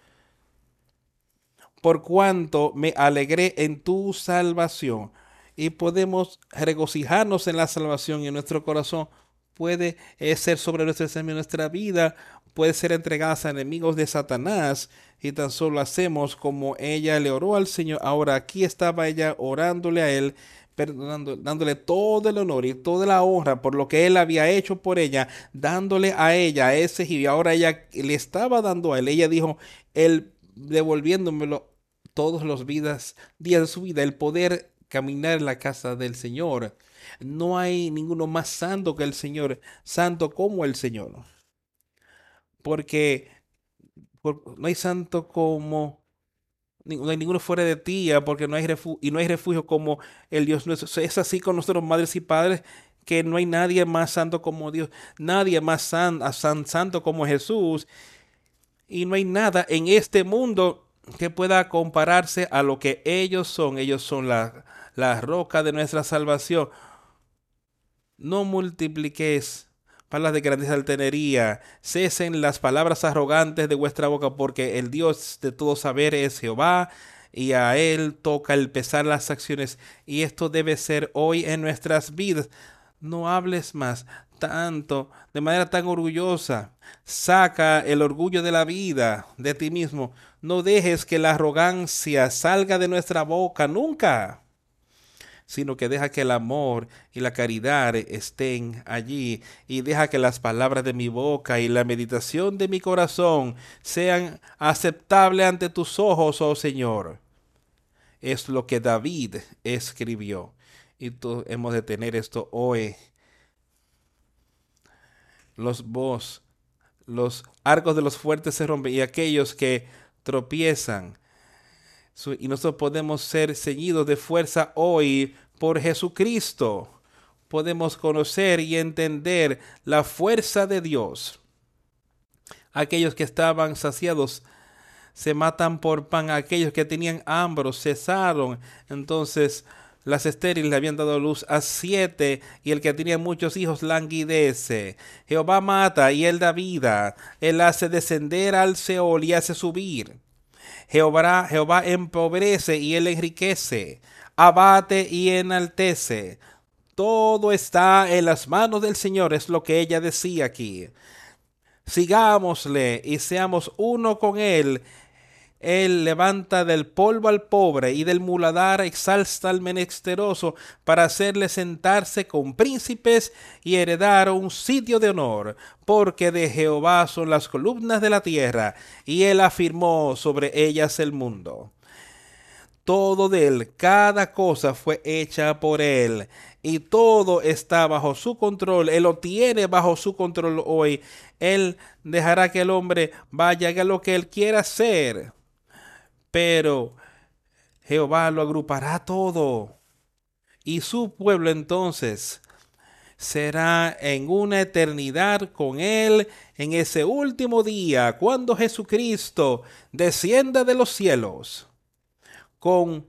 Por cuanto me alegré en tu salvación. Y podemos regocijarnos en la salvación y en nuestro corazón puede eh, ser sobre nuestra, nuestra vida, puede ser entregada a enemigos de Satanás y tan solo hacemos como ella le oró al Señor. Ahora aquí estaba ella orándole a él, perdonando, dándole todo el honor y toda la honra por lo que él había hecho por ella, dándole a ella ese y ahora ella le estaba dando a él. Ella dijo, él devolviéndomelo todos los vidas, días de su vida, el poder caminar en la casa del Señor. No hay ninguno más santo que el Señor, santo como el Señor. Porque no hay santo como no hay ninguno fuera de ti, porque no hay refugio, y no hay refugio como el Dios nuestro. Es así con nuestros madres y padres que no hay nadie más santo como Dios, nadie más san, santo como Jesús. Y no hay nada en este mundo que pueda compararse a lo que ellos son. Ellos son la, la roca de nuestra salvación. No multipliques palabras de grandeza altanería. Cesen las palabras arrogantes de vuestra boca, porque el Dios de todo saber es Jehová, y a Él toca el pesar las acciones. Y esto debe ser hoy en nuestras vidas. No hables más tanto, de manera tan orgullosa. Saca el orgullo de la vida de ti mismo. No dejes que la arrogancia salga de nuestra boca nunca sino que deja que el amor y la caridad estén allí y deja que las palabras de mi boca y la meditación de mi corazón sean aceptables ante tus ojos, oh Señor. Es lo que David escribió. Y tú, hemos de tener esto hoy. Los vos, los arcos de los fuertes se rompen y aquellos que tropiezan y nosotros podemos ser ceñidos de fuerza hoy por Jesucristo. Podemos conocer y entender la fuerza de Dios. Aquellos que estaban saciados se matan por pan. Aquellos que tenían hambre cesaron. Entonces las estériles le habían dado luz a siete y el que tenía muchos hijos languidece. Jehová mata y él da vida. Él hace descender al Seol y hace subir. Jehová, Jehová empobrece y él enriquece, abate y enaltece. Todo está en las manos del Señor, es lo que ella decía aquí. Sigámosle y seamos uno con él él levanta del polvo al pobre y del muladar exalta al menesteroso para hacerle sentarse con príncipes y heredar un sitio de honor, porque de Jehová son las columnas de la tierra y él afirmó sobre ellas el mundo. Todo de él, cada cosa fue hecha por él y todo está bajo su control. Él lo tiene bajo su control hoy. Él dejará que el hombre vaya a lo que él quiera hacer pero Jehová lo agrupará todo. Y su pueblo entonces será en una eternidad con él en ese último día, cuando Jesucristo descienda de los cielos con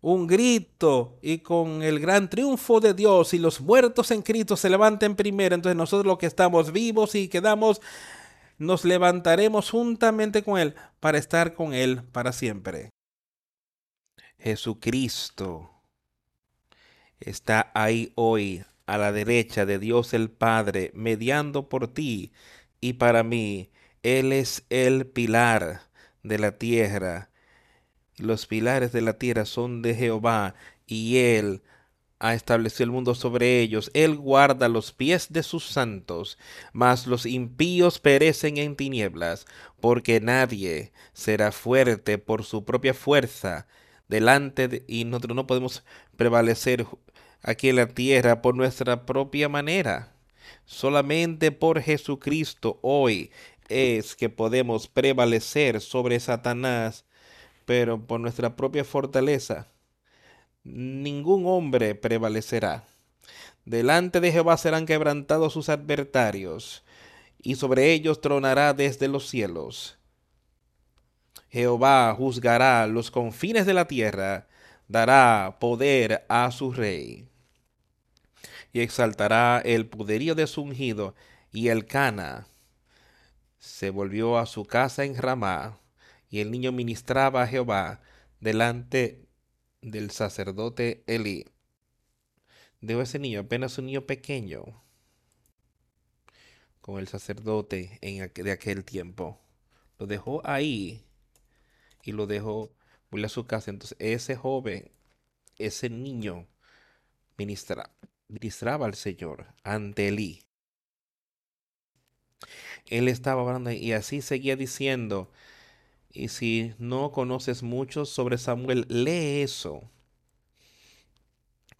un grito y con el gran triunfo de Dios y los muertos en Cristo se levanten primero. Entonces nosotros los que estamos vivos y quedamos nos levantaremos juntamente con Él para estar con Él para siempre. Jesucristo está ahí hoy a la derecha de Dios el Padre, mediando por ti y para mí. Él es el pilar de la tierra. Los pilares de la tierra son de Jehová y Él ha establecido el mundo sobre ellos. Él guarda los pies de sus santos, mas los impíos perecen en tinieblas, porque nadie será fuerte por su propia fuerza delante de, y nosotros no podemos prevalecer aquí en la tierra por nuestra propia manera. Solamente por Jesucristo hoy es que podemos prevalecer sobre Satanás, pero por nuestra propia fortaleza ningún hombre prevalecerá. Delante de Jehová serán quebrantados sus adversarios, y sobre ellos tronará desde los cielos. Jehová juzgará los confines de la tierra, dará poder a su rey, y exaltará el poderío de su ungido, y el Cana se volvió a su casa en Ramá, y el niño ministraba a Jehová delante del sacerdote Eli. Dejó ese niño, apenas un niño pequeño, con el sacerdote en de aquel tiempo. Lo dejó ahí y lo dejó volvió a su casa. Entonces ese joven, ese niño, ministraba al Señor ante Eli. Él estaba hablando y así seguía diciendo, y si no conoces mucho sobre Samuel, lee eso.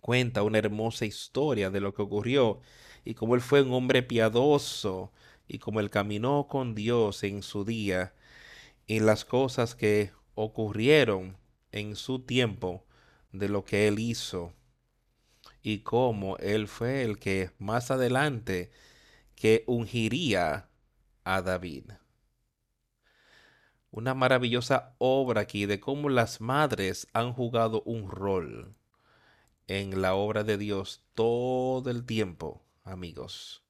Cuenta una hermosa historia de lo que ocurrió y cómo él fue un hombre piadoso y cómo él caminó con Dios en su día y las cosas que ocurrieron en su tiempo de lo que él hizo y cómo él fue el que más adelante que ungiría a David una maravillosa obra aquí de cómo las madres han jugado un rol en la obra de Dios todo el tiempo, amigos.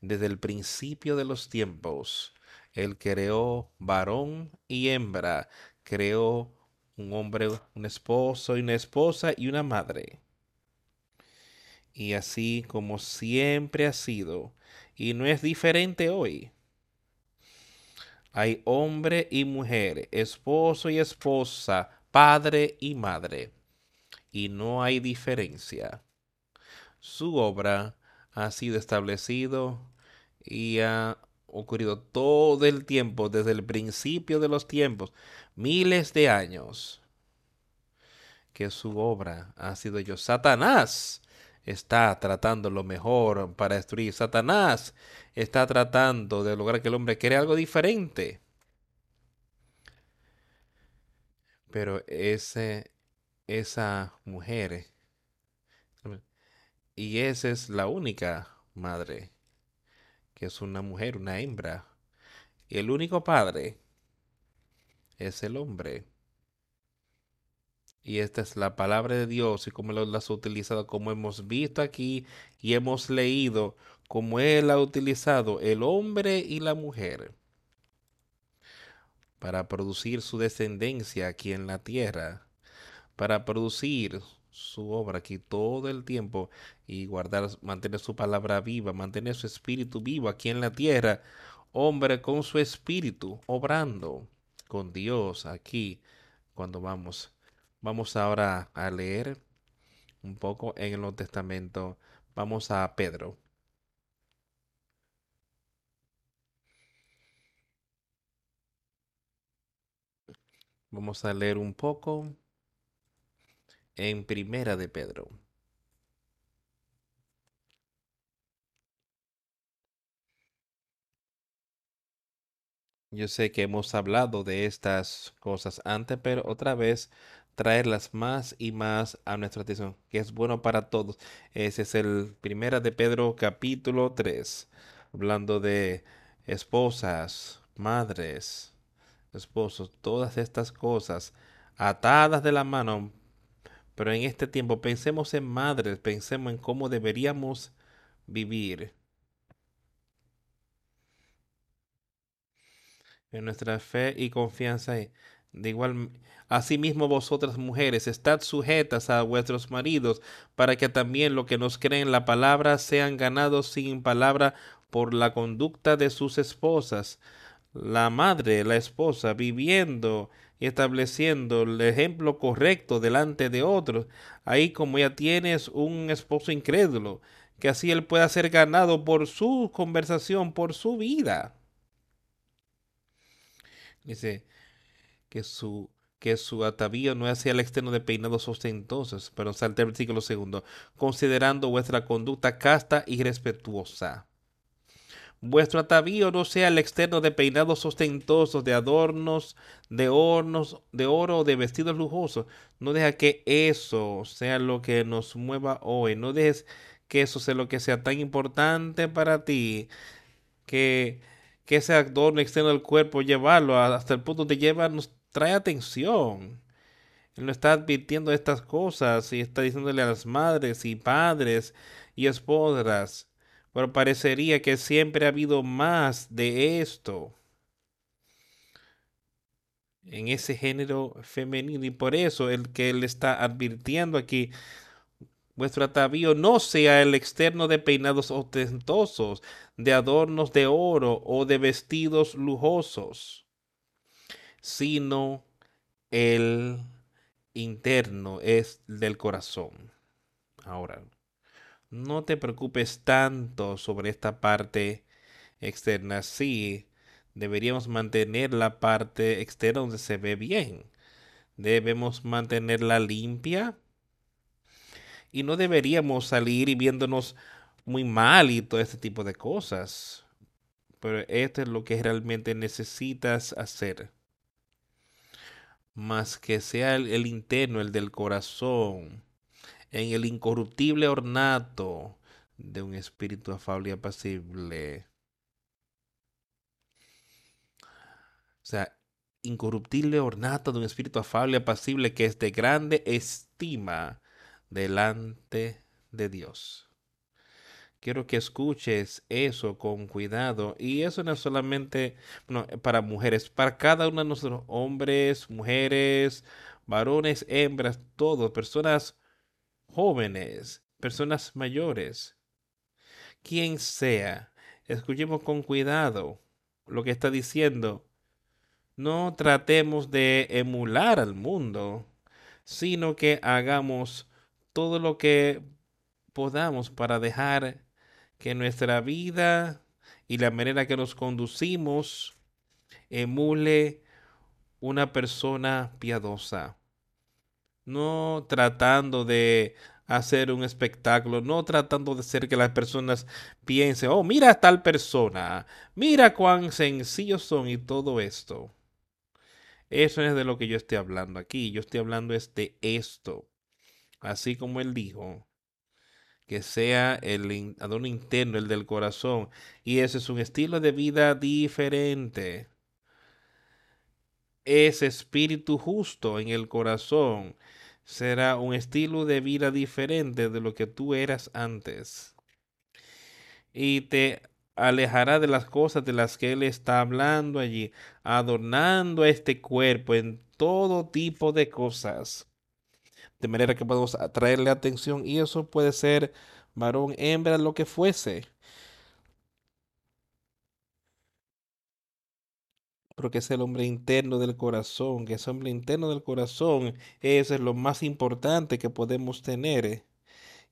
desde el principio de los tiempos. Él creó varón y hembra, creó un hombre, un esposo y una esposa y una madre. Y así como siempre ha sido, y no es diferente hoy. Hay hombre y mujer, esposo y esposa, padre y madre. Y no hay diferencia. Su obra ha sido establecido y ha ocurrido todo el tiempo, desde el principio de los tiempos, miles de años, que su obra ha sido yo. Satanás está tratando lo mejor para destruir. Satanás está tratando de lograr que el hombre crea algo diferente. Pero ese, esa mujer, y esa es la única madre, que es una mujer, una hembra. Y el único padre es el hombre. Y esta es la palabra de Dios y como las ha utilizado, como hemos visto aquí y hemos leído, como Él ha utilizado el hombre y la mujer para producir su descendencia aquí en la tierra, para producir su obra aquí todo el tiempo y guardar, mantener su palabra viva, mantener su espíritu vivo aquí en la tierra, hombre con su espíritu, obrando con Dios aquí cuando vamos Vamos ahora a leer un poco en el Nuevo Testamento. Vamos a Pedro. Vamos a leer un poco en Primera de Pedro. Yo sé que hemos hablado de estas cosas antes, pero otra vez traerlas más y más a nuestra atención, que es bueno para todos. Ese es el primera de Pedro capítulo 3, hablando de esposas, madres, esposos, todas estas cosas atadas de la mano. Pero en este tiempo pensemos en madres, pensemos en cómo deberíamos vivir. En nuestra fe y confianza de igual, asimismo vosotras mujeres, estad sujetas a vuestros maridos, para que también lo que nos creen la palabra sean ganados sin palabra por la conducta de sus esposas. La madre, la esposa, viviendo y estableciendo el ejemplo correcto delante de otros, ahí como ya tienes un esposo incrédulo, que así él pueda ser ganado por su conversación, por su vida. Dice, que su, que su atavío no hacia el externo de peinados ostentosos, pero salte el versículo segundo, considerando vuestra conducta casta y respetuosa. Vuestro atavío no sea el externo de peinados ostentosos, de adornos, de hornos, de oro de vestidos lujosos. No deja que eso sea lo que nos mueva hoy. No dejes que eso sea lo que sea tan importante para ti. Que, que ese adorno externo del cuerpo, llevarlo hasta el punto de llevarnos trae atención. Él no está advirtiendo estas cosas y está diciéndole a las madres y padres y esposas. Pero parecería que siempre ha habido más de esto en ese género femenino. Y por eso el que él está advirtiendo aquí, vuestro atavío no sea el externo de peinados ostentosos, de adornos de oro o de vestidos lujosos sino el interno es del corazón. Ahora, no te preocupes tanto sobre esta parte externa. Sí, deberíamos mantener la parte externa donde se ve bien. Debemos mantenerla limpia. Y no deberíamos salir y viéndonos muy mal y todo este tipo de cosas. Pero esto es lo que realmente necesitas hacer más que sea el, interno, el del corazón, en el incorruptible ornato de un espíritu afable y apacible. O sea, incorruptible ornato de un espíritu afable y apacible que es de grande estima delante de Dios. quiero que escuches eso con cuidado. Y eso no es solamente para mujeres, para cada uno de nosotros, hombres, mujeres, varones, hembras, todos, personas jóvenes, personas mayores, quien sea, escuchemos con cuidado lo que está diciendo. No tratemos de emular al mundo, sino que hagamos todo lo que podamos para dejar que nuestra vida y la manera que nos conducimos emule una persona piadosa. No tratando de hacer un espectáculo, no tratando de hacer que las personas piensen, oh, mira a tal persona, mira cuán sencillos son y todo esto. Eso es de lo que yo estoy hablando aquí. Yo estoy hablando es de esto. Así como él dijo, que sea el adorno interno, el del corazón. Y ese es un estilo de vida diferente. Ese espíritu justo en el corazón será un estilo de vida diferente de lo que tú eras antes. Y te alejará de las cosas de las que Él está hablando allí, adornando este cuerpo en todo tipo de cosas. De manera que podemos atraerle atención y eso puede ser varón, hembra, lo que fuese. Pero que es el hombre interno del corazón, que es el hombre interno del corazón, es lo más importante que podemos tener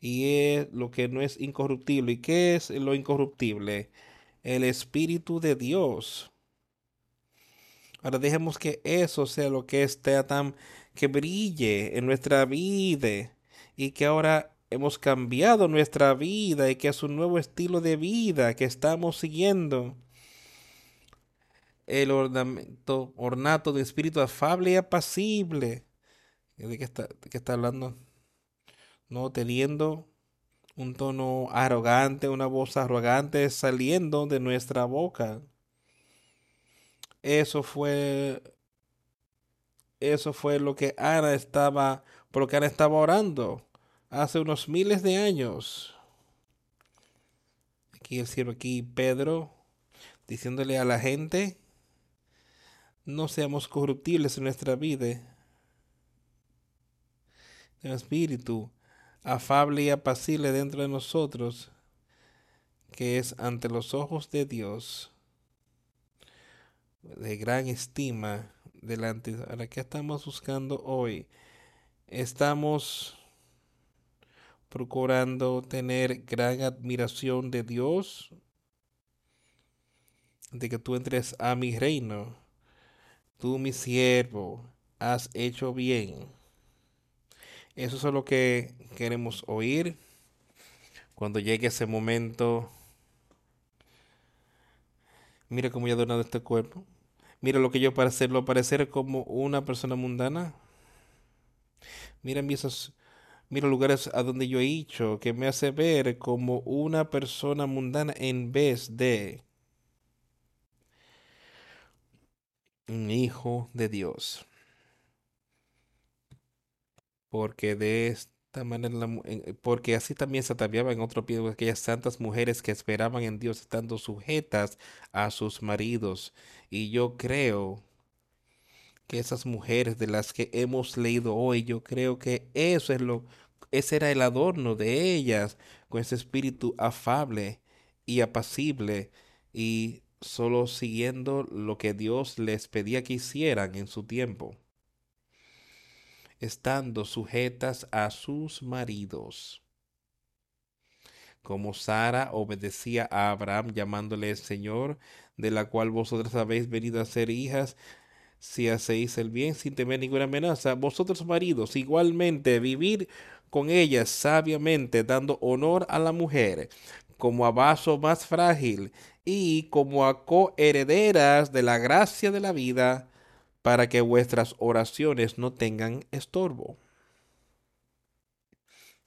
y es lo que no es incorruptible. ¿Y qué es lo incorruptible? El Espíritu de Dios. Ahora dejemos que eso sea lo que esté tan que brille en nuestra vida y que ahora hemos cambiado nuestra vida y que es un nuevo estilo de vida que estamos siguiendo. El ornamento, ornato de espíritu afable y apacible. ¿De qué está, qué está hablando? no teniendo un tono arrogante, una voz arrogante saliendo de nuestra boca. Eso fue eso fue lo que Ana estaba, por lo que Ana estaba orando hace unos miles de años. Aquí el cielo, aquí Pedro, diciéndole a la gente, no seamos corruptibles en nuestra vida. El espíritu, afable y apacible dentro de nosotros, que es ante los ojos de Dios de gran estima delante. Ahora, ¿qué estamos buscando hoy? Estamos procurando tener gran admiración de Dios, de que tú entres a mi reino. Tú, mi siervo, has hecho bien. Eso es lo que queremos oír cuando llegue ese momento. Mira cómo he adornado este cuerpo. Mira lo que yo para hacerlo parecer como una persona mundana. Mira esos, mira lugares a donde yo he dicho que me hace ver como una persona mundana en vez de un hijo de Dios porque de esta manera, porque así también se ataviaba en otro pie aquellas santas mujeres que esperaban en Dios estando sujetas a sus maridos. Y yo creo que esas mujeres de las que hemos leído hoy, yo creo que eso es lo, ese era el adorno de ellas, con ese espíritu afable y apacible y solo siguiendo lo que Dios les pedía que hicieran en su tiempo estando sujetas a sus maridos. Como Sara obedecía a Abraham llamándole Señor, de la cual vosotras habéis venido a ser hijas, si hacéis el bien sin temer ninguna amenaza, vosotros maridos igualmente vivir con ellas sabiamente, dando honor a la mujer como a vaso más frágil y como a coherederas de la gracia de la vida, para que vuestras oraciones no tengan estorbo.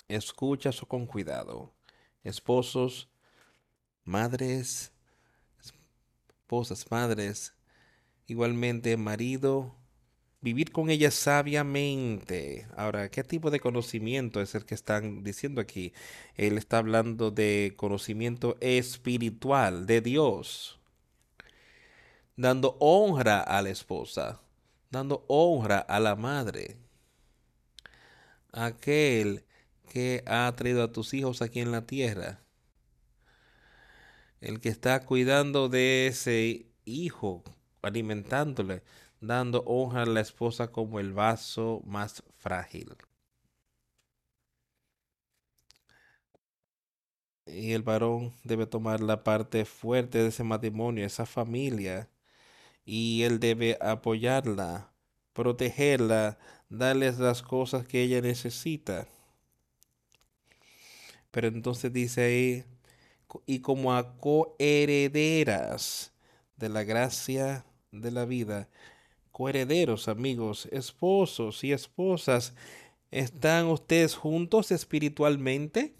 Escucha eso con cuidado. Esposos, madres, esposas, madres, igualmente marido, vivir con ella sabiamente. Ahora, ¿qué tipo de conocimiento es el que están diciendo aquí? Él está hablando de conocimiento espiritual de Dios, dando honra a la esposa, dando honra a la madre. Aquel que ha traído a tus hijos aquí en la tierra. El que está cuidando de ese hijo, alimentándole, dando honra a la esposa como el vaso más frágil. Y el varón debe tomar la parte fuerte de ese matrimonio, esa familia, y él debe apoyarla, protegerla, darles las cosas que ella necesita. Pero entonces dice ahí, y como a coherederas de la gracia de la vida, coherederos, amigos, esposos y esposas, ¿están ustedes juntos espiritualmente?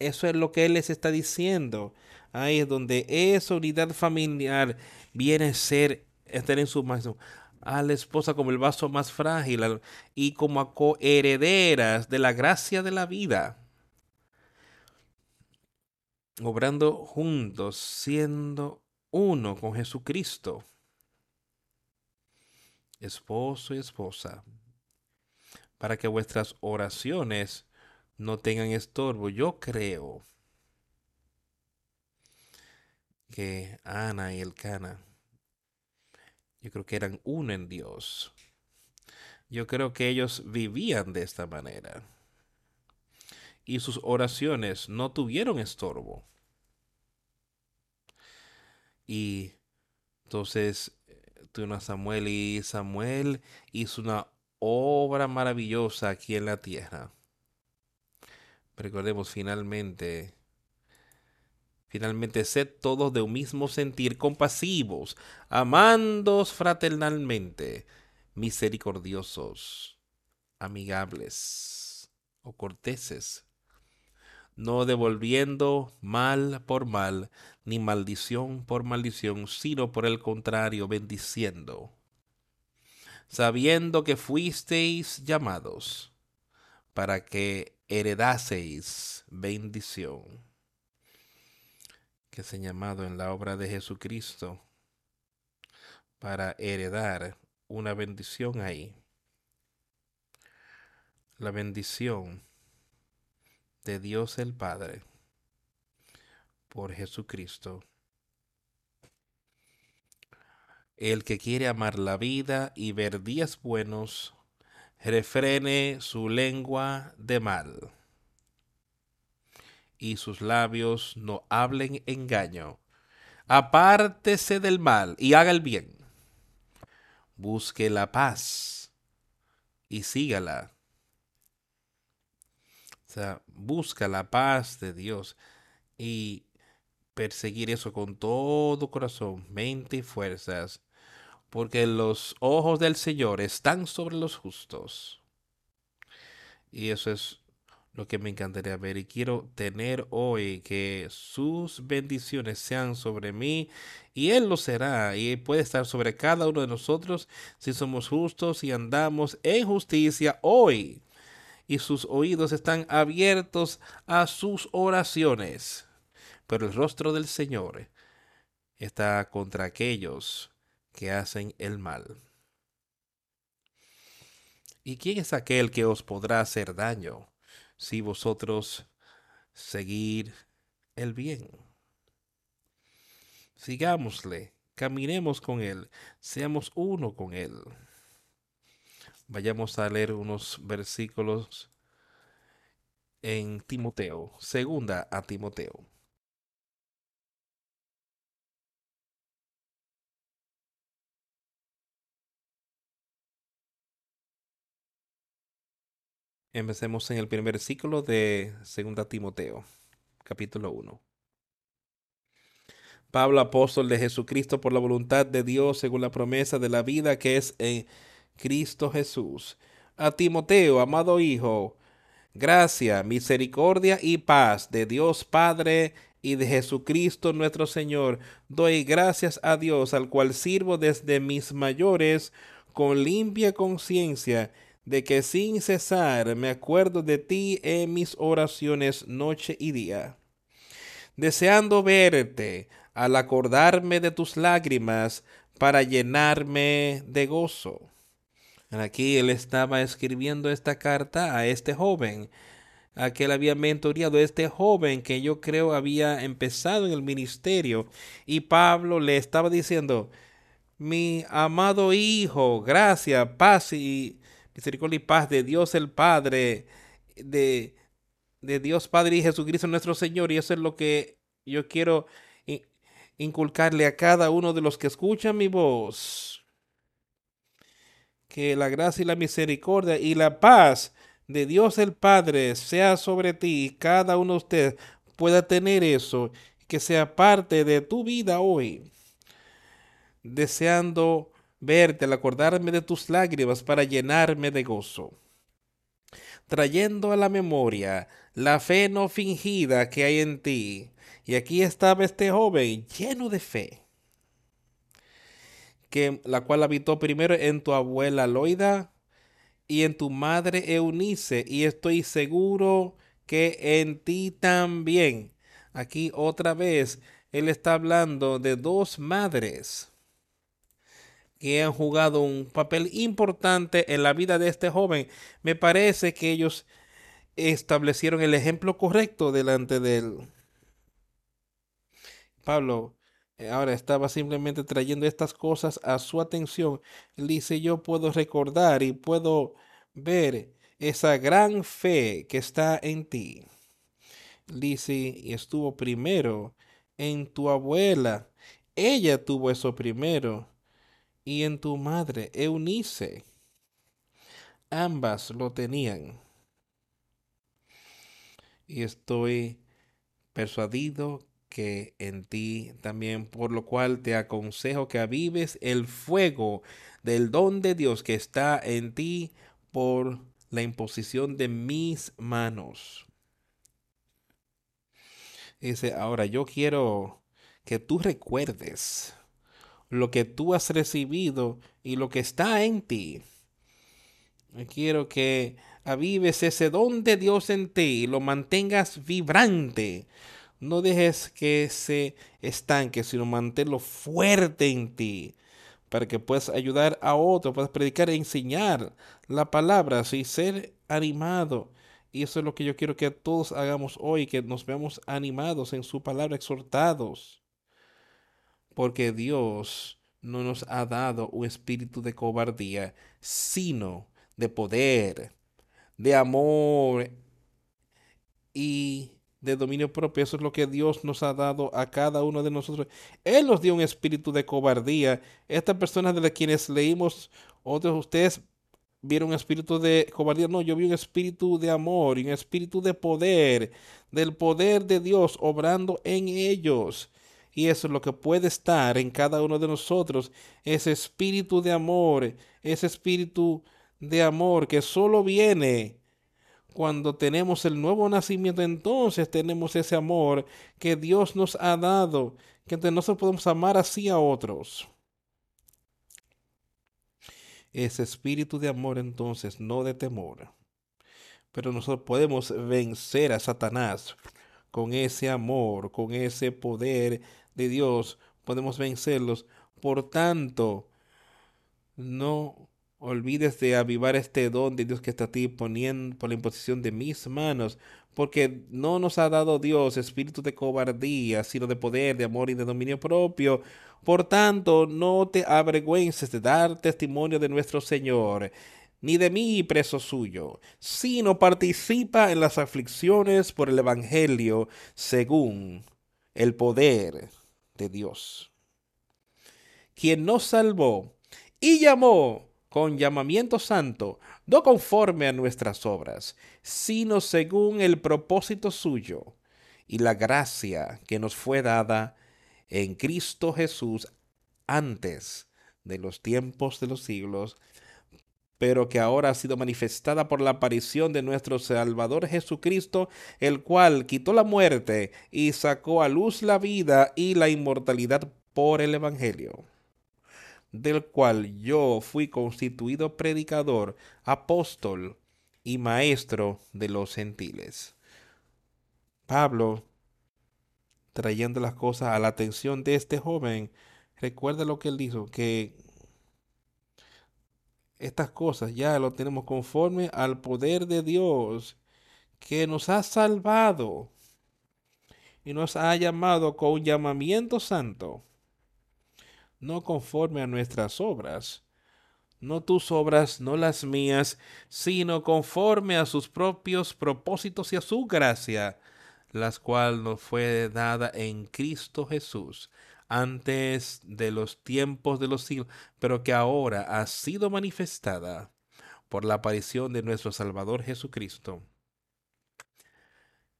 Eso es lo que Él les está diciendo. Ahí es donde esa unidad familiar viene a ser, estar en su máximo. A la esposa como el vaso más frágil y como a coherederas de la gracia de la vida. Obrando juntos, siendo uno con Jesucristo esposo y esposa, para que vuestras oraciones no tengan estorbo. Yo creo que Ana y Elcana, yo creo que eran uno en Dios. Yo creo que ellos vivían de esta manera. Y sus oraciones no tuvieron estorbo. Y entonces a Samuel y Samuel hizo una obra maravillosa aquí en la tierra. Recordemos finalmente, finalmente sed todos de un mismo sentir, compasivos, amandos fraternalmente, misericordiosos, amigables o corteses, no devolviendo mal por mal, ni maldición por maldición, sino por el contrario, bendiciendo, sabiendo que fuisteis llamados para que heredaseis bendición, que se llamado en la obra de Jesucristo para heredar una bendición ahí. La bendición de Dios el Padre por Jesucristo. El que quiere amar la vida y ver días buenos, refrene su lengua de mal y sus labios no hablen engaño. Apártese del mal y haga el bien. Busque la paz y sígala. Busca la paz de Dios y perseguir eso con todo corazón, mente y fuerzas, porque los ojos del Señor están sobre los justos. Y eso es lo que me encantaría ver y quiero tener hoy que sus bendiciones sean sobre mí y Él lo será y puede estar sobre cada uno de nosotros si somos justos y andamos en justicia hoy y sus oídos están abiertos a sus oraciones pero el rostro del Señor está contra aquellos que hacen el mal. ¿Y quién es aquel que os podrá hacer daño si vosotros seguir el bien? Sigámosle, caminemos con él, seamos uno con él. Vayamos a leer unos versículos en Timoteo, segunda a Timoteo. Empecemos en el primer versículo de 2 Timoteo, capítulo 1. Pablo, apóstol de Jesucristo por la voluntad de Dios, según la promesa de la vida que es en Cristo Jesús. A Timoteo, amado Hijo, gracia, misericordia y paz de Dios Padre y de Jesucristo nuestro Señor. Doy gracias a Dios, al cual sirvo desde mis mayores con limpia conciencia de que sin cesar me acuerdo de ti en mis oraciones noche y día, deseando verte al acordarme de tus lágrimas para llenarme de gozo. Aquí él estaba escribiendo esta carta a este joven, a que él había mentoreado, este joven que yo creo había empezado en el ministerio, y Pablo le estaba diciendo, mi amado hijo, gracias, paz y misericordia y paz de Dios el Padre, de, de Dios Padre y Jesucristo nuestro Señor. Y eso es lo que yo quiero inculcarle a cada uno de los que escuchan mi voz. Que la gracia y la misericordia y la paz de Dios el Padre sea sobre ti y cada uno de ustedes pueda tener eso, que sea parte de tu vida hoy. Deseando verte al acordarme de tus lágrimas para llenarme de gozo, trayendo a la memoria la fe no fingida que hay en ti. Y aquí estaba este joven lleno de fe, que, la cual habitó primero en tu abuela Loida y en tu madre Eunice, y estoy seguro que en ti también. Aquí otra vez, él está hablando de dos madres que han jugado un papel importante en la vida de este joven. Me parece que ellos establecieron el ejemplo correcto delante de él. Pablo ahora estaba simplemente trayendo estas cosas a su atención. Él dice, yo puedo recordar y puedo ver esa gran fe que está en ti. Dice, y estuvo primero en tu abuela. Ella tuvo eso primero y en tu madre, Eunice. Ambas lo tenían. Y estoy persuadido que en ti también, por lo cual te aconsejo que avives el fuego del don de Dios que está en ti por la imposición de mis manos. Dice, ahora yo quiero que tú recuerdes lo que tú has recibido y lo que está en ti. Quiero que avives ese don de Dios en ti y lo mantengas vibrante. No dejes que se estanque, sino manténlo fuerte en ti para que puedas ayudar a otros, puedas predicar e enseñar la palabra, y ser animado. Y eso es lo que yo quiero que todos hagamos hoy, que nos veamos animados en su palabra, exhortados porque Dios no nos ha dado un espíritu de cobardía, sino de poder, de amor y de dominio propio. Eso es lo que Dios nos ha dado a cada uno de nosotros. Él nos dio un espíritu de cobardía. Estas personas de las quienes leímos, otros de ustedes vieron un espíritu de cobardía. No, yo vi un espíritu de amor y un espíritu de poder, del poder de Dios obrando en ellos. Y eso es lo que puede estar en cada uno de nosotros, ese espíritu de amor, ese espíritu de amor que solo viene cuando tenemos el nuevo nacimiento, entonces tenemos ese amor que Dios nos ha dado, que nosotros podemos amar así a otros. Ese espíritu de amor entonces, no de temor. Pero nosotros podemos vencer a Satanás con ese amor, con ese poder de Dios podemos vencerlos. Por tanto, no olvides de avivar este don de Dios que está a ti poniendo por la imposición de mis manos, porque no nos ha dado Dios espíritu de cobardía, sino de poder, de amor y de dominio propio. Por tanto, no te avergüences de dar testimonio de nuestro Señor, ni de mí preso suyo, sino participa en las aflicciones por el Evangelio según el poder de Dios, quien nos salvó y llamó con llamamiento santo, no conforme a nuestras obras, sino según el propósito suyo y la gracia que nos fue dada en Cristo Jesús antes de los tiempos de los siglos pero que ahora ha sido manifestada por la aparición de nuestro Salvador Jesucristo, el cual quitó la muerte y sacó a luz la vida y la inmortalidad por el Evangelio. Del cual yo fui constituido predicador, apóstol y maestro de los gentiles. Pablo, trayendo las cosas a la atención de este joven, recuerda lo que él dijo, que estas cosas ya lo tenemos conforme al poder de Dios que nos ha salvado y nos ha llamado con un llamamiento santo, no conforme a nuestras obras, no tus obras, no las mías, sino conforme a sus propios propósitos y a su gracia, las cual nos fue dada en Cristo Jesús antes de los tiempos de los siglos, pero que ahora ha sido manifestada por la aparición de nuestro Salvador Jesucristo.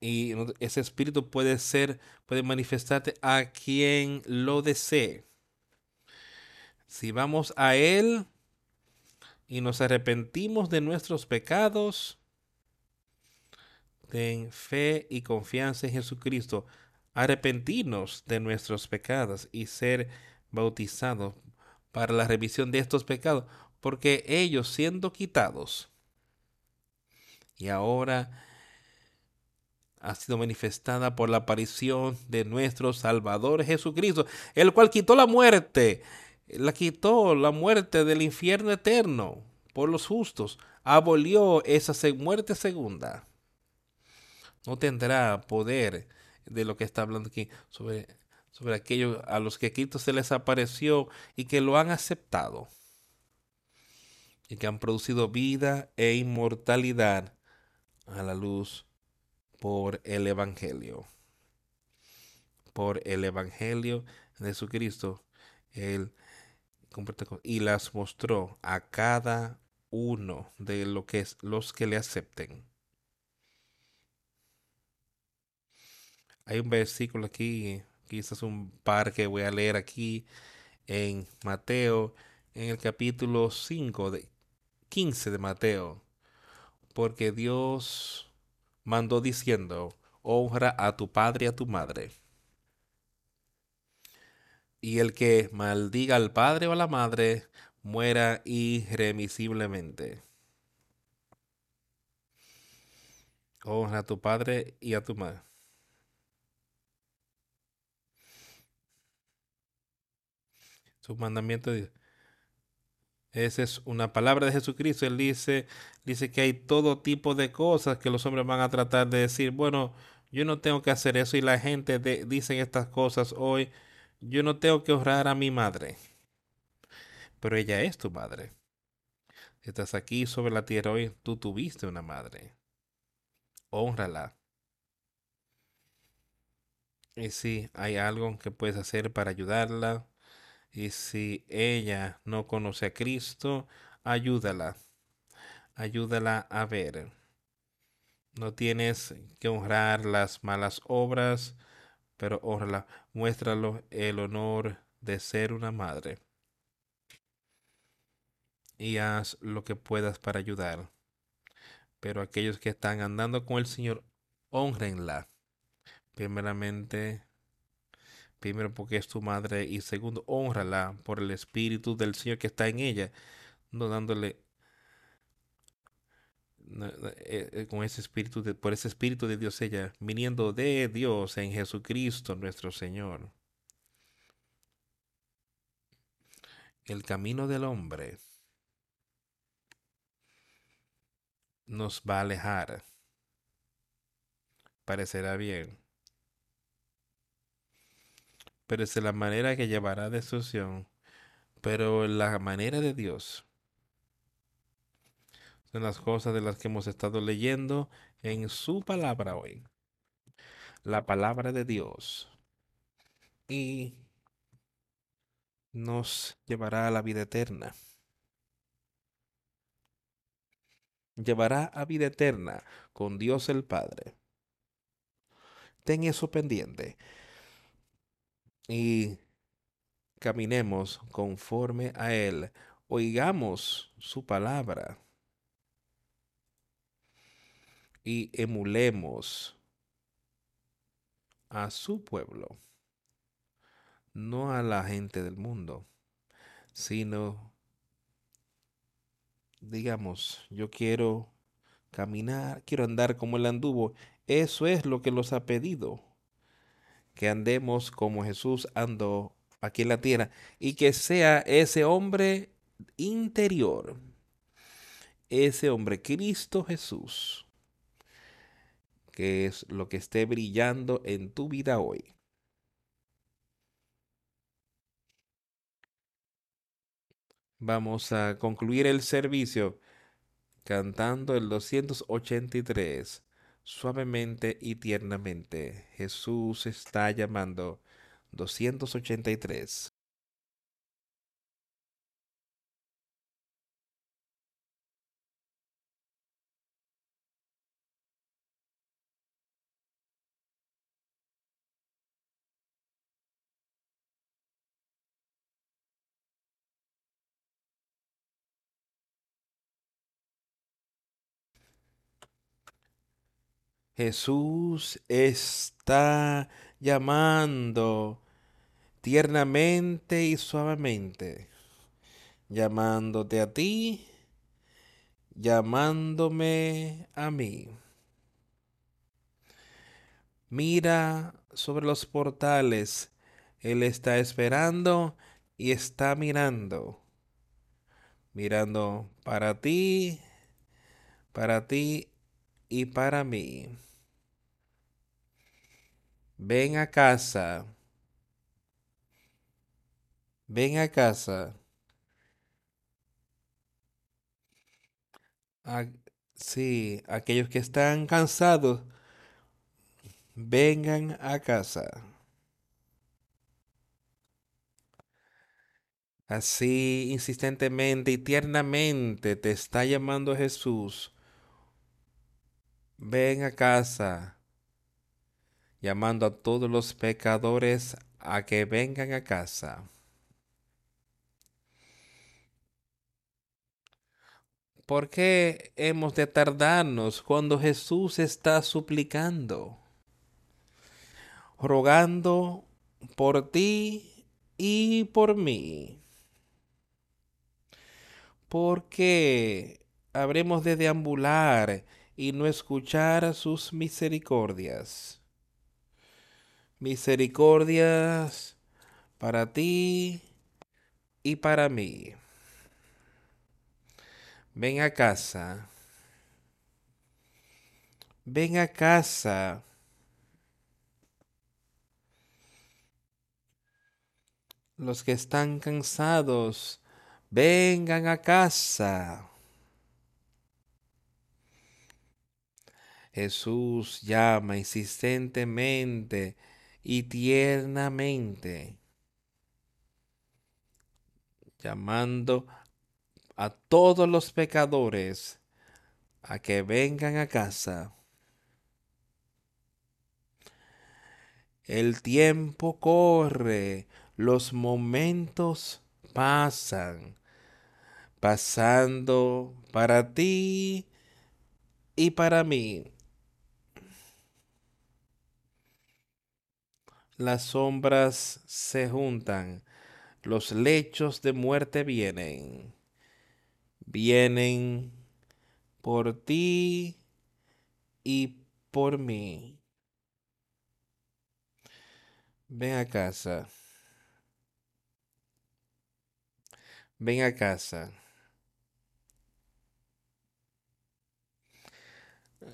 Y ese espíritu puede ser, puede manifestarte a quien lo desee. Si vamos a Él y nos arrepentimos de nuestros pecados, ten fe y confianza en Jesucristo, arrepentirnos de nuestros pecados y ser bautizados para la remisión de estos pecados, porque ellos siendo quitados y ahora ha sido manifestada por la aparición de nuestro Salvador Jesucristo, el cual quitó la muerte, la quitó la muerte del infierno eterno por los justos, abolió esa muerte segunda no tendrá poder de lo que está hablando aquí sobre, sobre aquellos a los que Cristo se les apareció y que lo han aceptado y que han producido vida e inmortalidad a la luz por el Evangelio. Por el Evangelio de Jesucristo, Él y las mostró a cada uno de lo que es, los que le acepten. Hay un versículo aquí, quizás un par que voy a leer aquí en Mateo, en el capítulo 5 de 15 de Mateo. Porque Dios mandó diciendo, honra a tu padre y a tu madre. Y el que maldiga al padre o a la madre muera irremisiblemente. Honra a tu padre y a tu madre. Su mandamiento Esa es una palabra de Jesucristo. Él dice, dice que hay todo tipo de cosas que los hombres van a tratar de decir, bueno, yo no tengo que hacer eso y la gente dice estas cosas hoy, yo no tengo que honrar a mi madre. Pero ella es tu madre. Estás aquí sobre la tierra hoy, tú tuviste una madre. Honrala. Y si hay algo que puedes hacer para ayudarla, y si ella no conoce a Cristo, ayúdala. Ayúdala a ver. No tienes que honrar las malas obras, pero honrala. Muéstralo el honor de ser una madre. Y haz lo que puedas para ayudar. Pero aquellos que están andando con el Señor, honrenla. Primeramente, Primero porque es tu madre y segundo, honrala por el espíritu del Señor que está en ella, no dándole con ese espíritu por ese espíritu de Dios ella viniendo de Dios en Jesucristo nuestro Señor. El camino del hombre nos va a alejar. Parecerá bien pero es la manera que llevará a destrucción. Pero la manera de Dios son las cosas de las que hemos estado leyendo en su palabra hoy. La palabra de Dios. Y nos llevará a la vida eterna. Llevará a vida eterna con Dios el Padre. Ten eso pendiente y caminemos conforme a Él, oigamos su palabra y emulemos a su pueblo, no a la gente del mundo, sino, digamos, yo quiero caminar, quiero andar como él anduvo. Eso es lo que nos ha pedido, que andemos como Jesús andó aquí en la tierra y que sea ese hombre interior, ese hombre Cristo Jesús, que es lo que esté brillando en tu vida hoy. Vamos a concluir el servicio cantando el 283, suavemente y tiernamente. Jesús está llamando 283. Jesús está llamando tiernamente y suavemente, llamándote a ti, llamándome a mí. Mira sobre los portales, Él está esperando y está mirando, mirando para ti, para ti y para mí. Ven a casa. Ven a casa. sí, aquellos que están cansados, vengan a casa. Así insistentemente y tiernamente te está llamando Jesús. Ven a casa, llamando a todos los pecadores a que vengan a casa. ¿Por qué hemos de tardarnos cuando Jesús está suplicando, rogando por ti y por mí? ¿Por qué habremos de deambular y no escuchar sus misericordias? Misericordias para ti y para mí. Ven a casa. Ven a casa. Los que están cansados, vengan a casa. Jesús llama insistentemente y tiernamente, llamando a todos los pecadores a que vengan a casa. El tiempo corre, los momentos pasan, pasando para ti y para mí. Las sombras se juntan, los lechos de muerte vienen vienen por ti y por mí. Ven a casa. Ven a casa.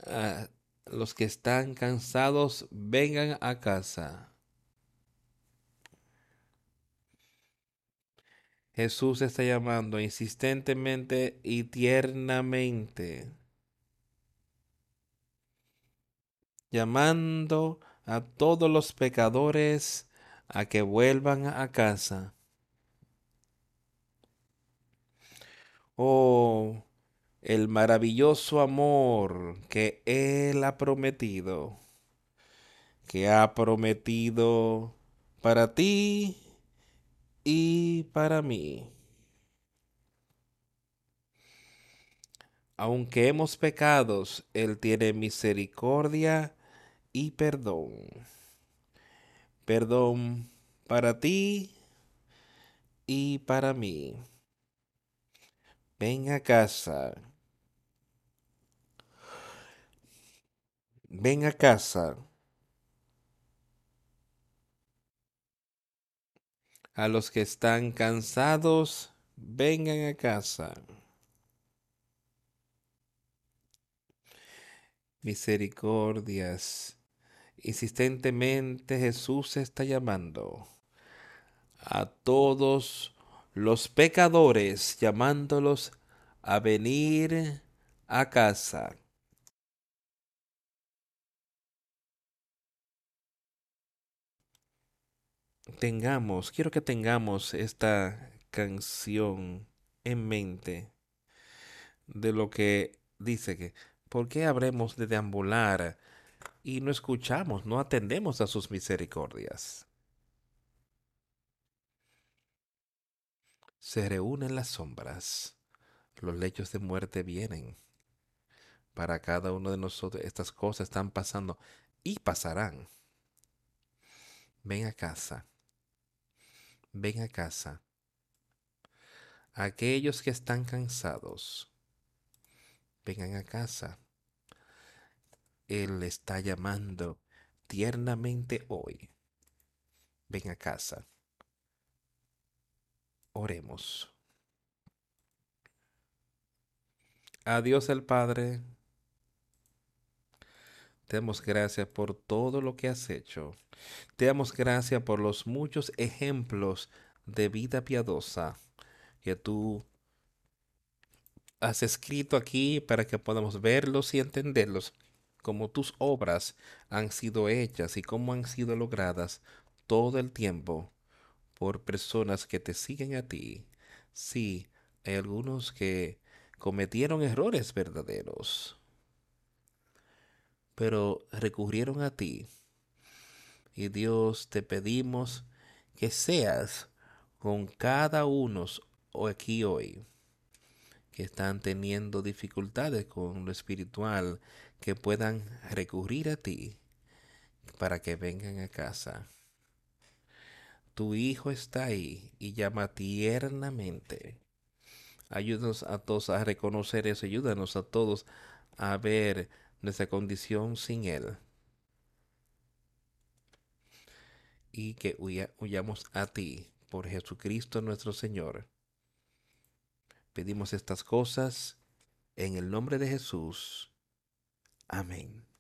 Ah, los que están cansados, vengan a casa. Jesús está llamando insistentemente y tiernamente. Llamando a todos los pecadores a que vuelvan a casa. Oh, el maravilloso amor que Él ha prometido, que ha prometido para ti y para mí. Aunque hemos pecados, Él tiene misericordia y perdón. Perdón para ti y para mí. Ven a casa. Ven a casa. A los que están cansados, vengan a casa. Misericordias. Insistentemente Jesús está llamando a todos los pecadores, llamándolos a venir a casa. Tengamos, quiero que tengamos esta canción en mente de lo que dice que, ¿por qué habremos de deambular y no escuchamos, no atendemos a sus misericordias? Se reúnen las sombras, los lechos de muerte vienen. Para cada uno de nosotros estas cosas están pasando y pasarán. Ven a casa. Ven a casa. Aquellos que están cansados, vengan a casa. Él está llamando tiernamente hoy. Ven a casa. Oremos. A Dios el Padre, te damos gracias por todo lo que has hecho. Te damos gracias por los muchos ejemplos de vida piadosa que tú has escrito aquí para que podamos verlos y entenderlos, como tus obras han sido hechas y cómo han sido logradas todo el tiempo por personas que te siguen a ti. Sí, hay algunos que cometieron errores verdaderos, pero recurrieron a ti. Y Dios te pedimos que seas con cada uno aquí hoy que están teniendo dificultades con lo espiritual, que puedan recurrir a ti para que vengan a casa. Tu Hijo está ahí y llama tiernamente. Ayúdanos a todos a reconocer eso, ayúdanos a todos a ver nuestra condición sin Él. Y que huyamos a ti por Jesucristo nuestro Señor. Pedimos estas cosas en el nombre de Jesús. Amén.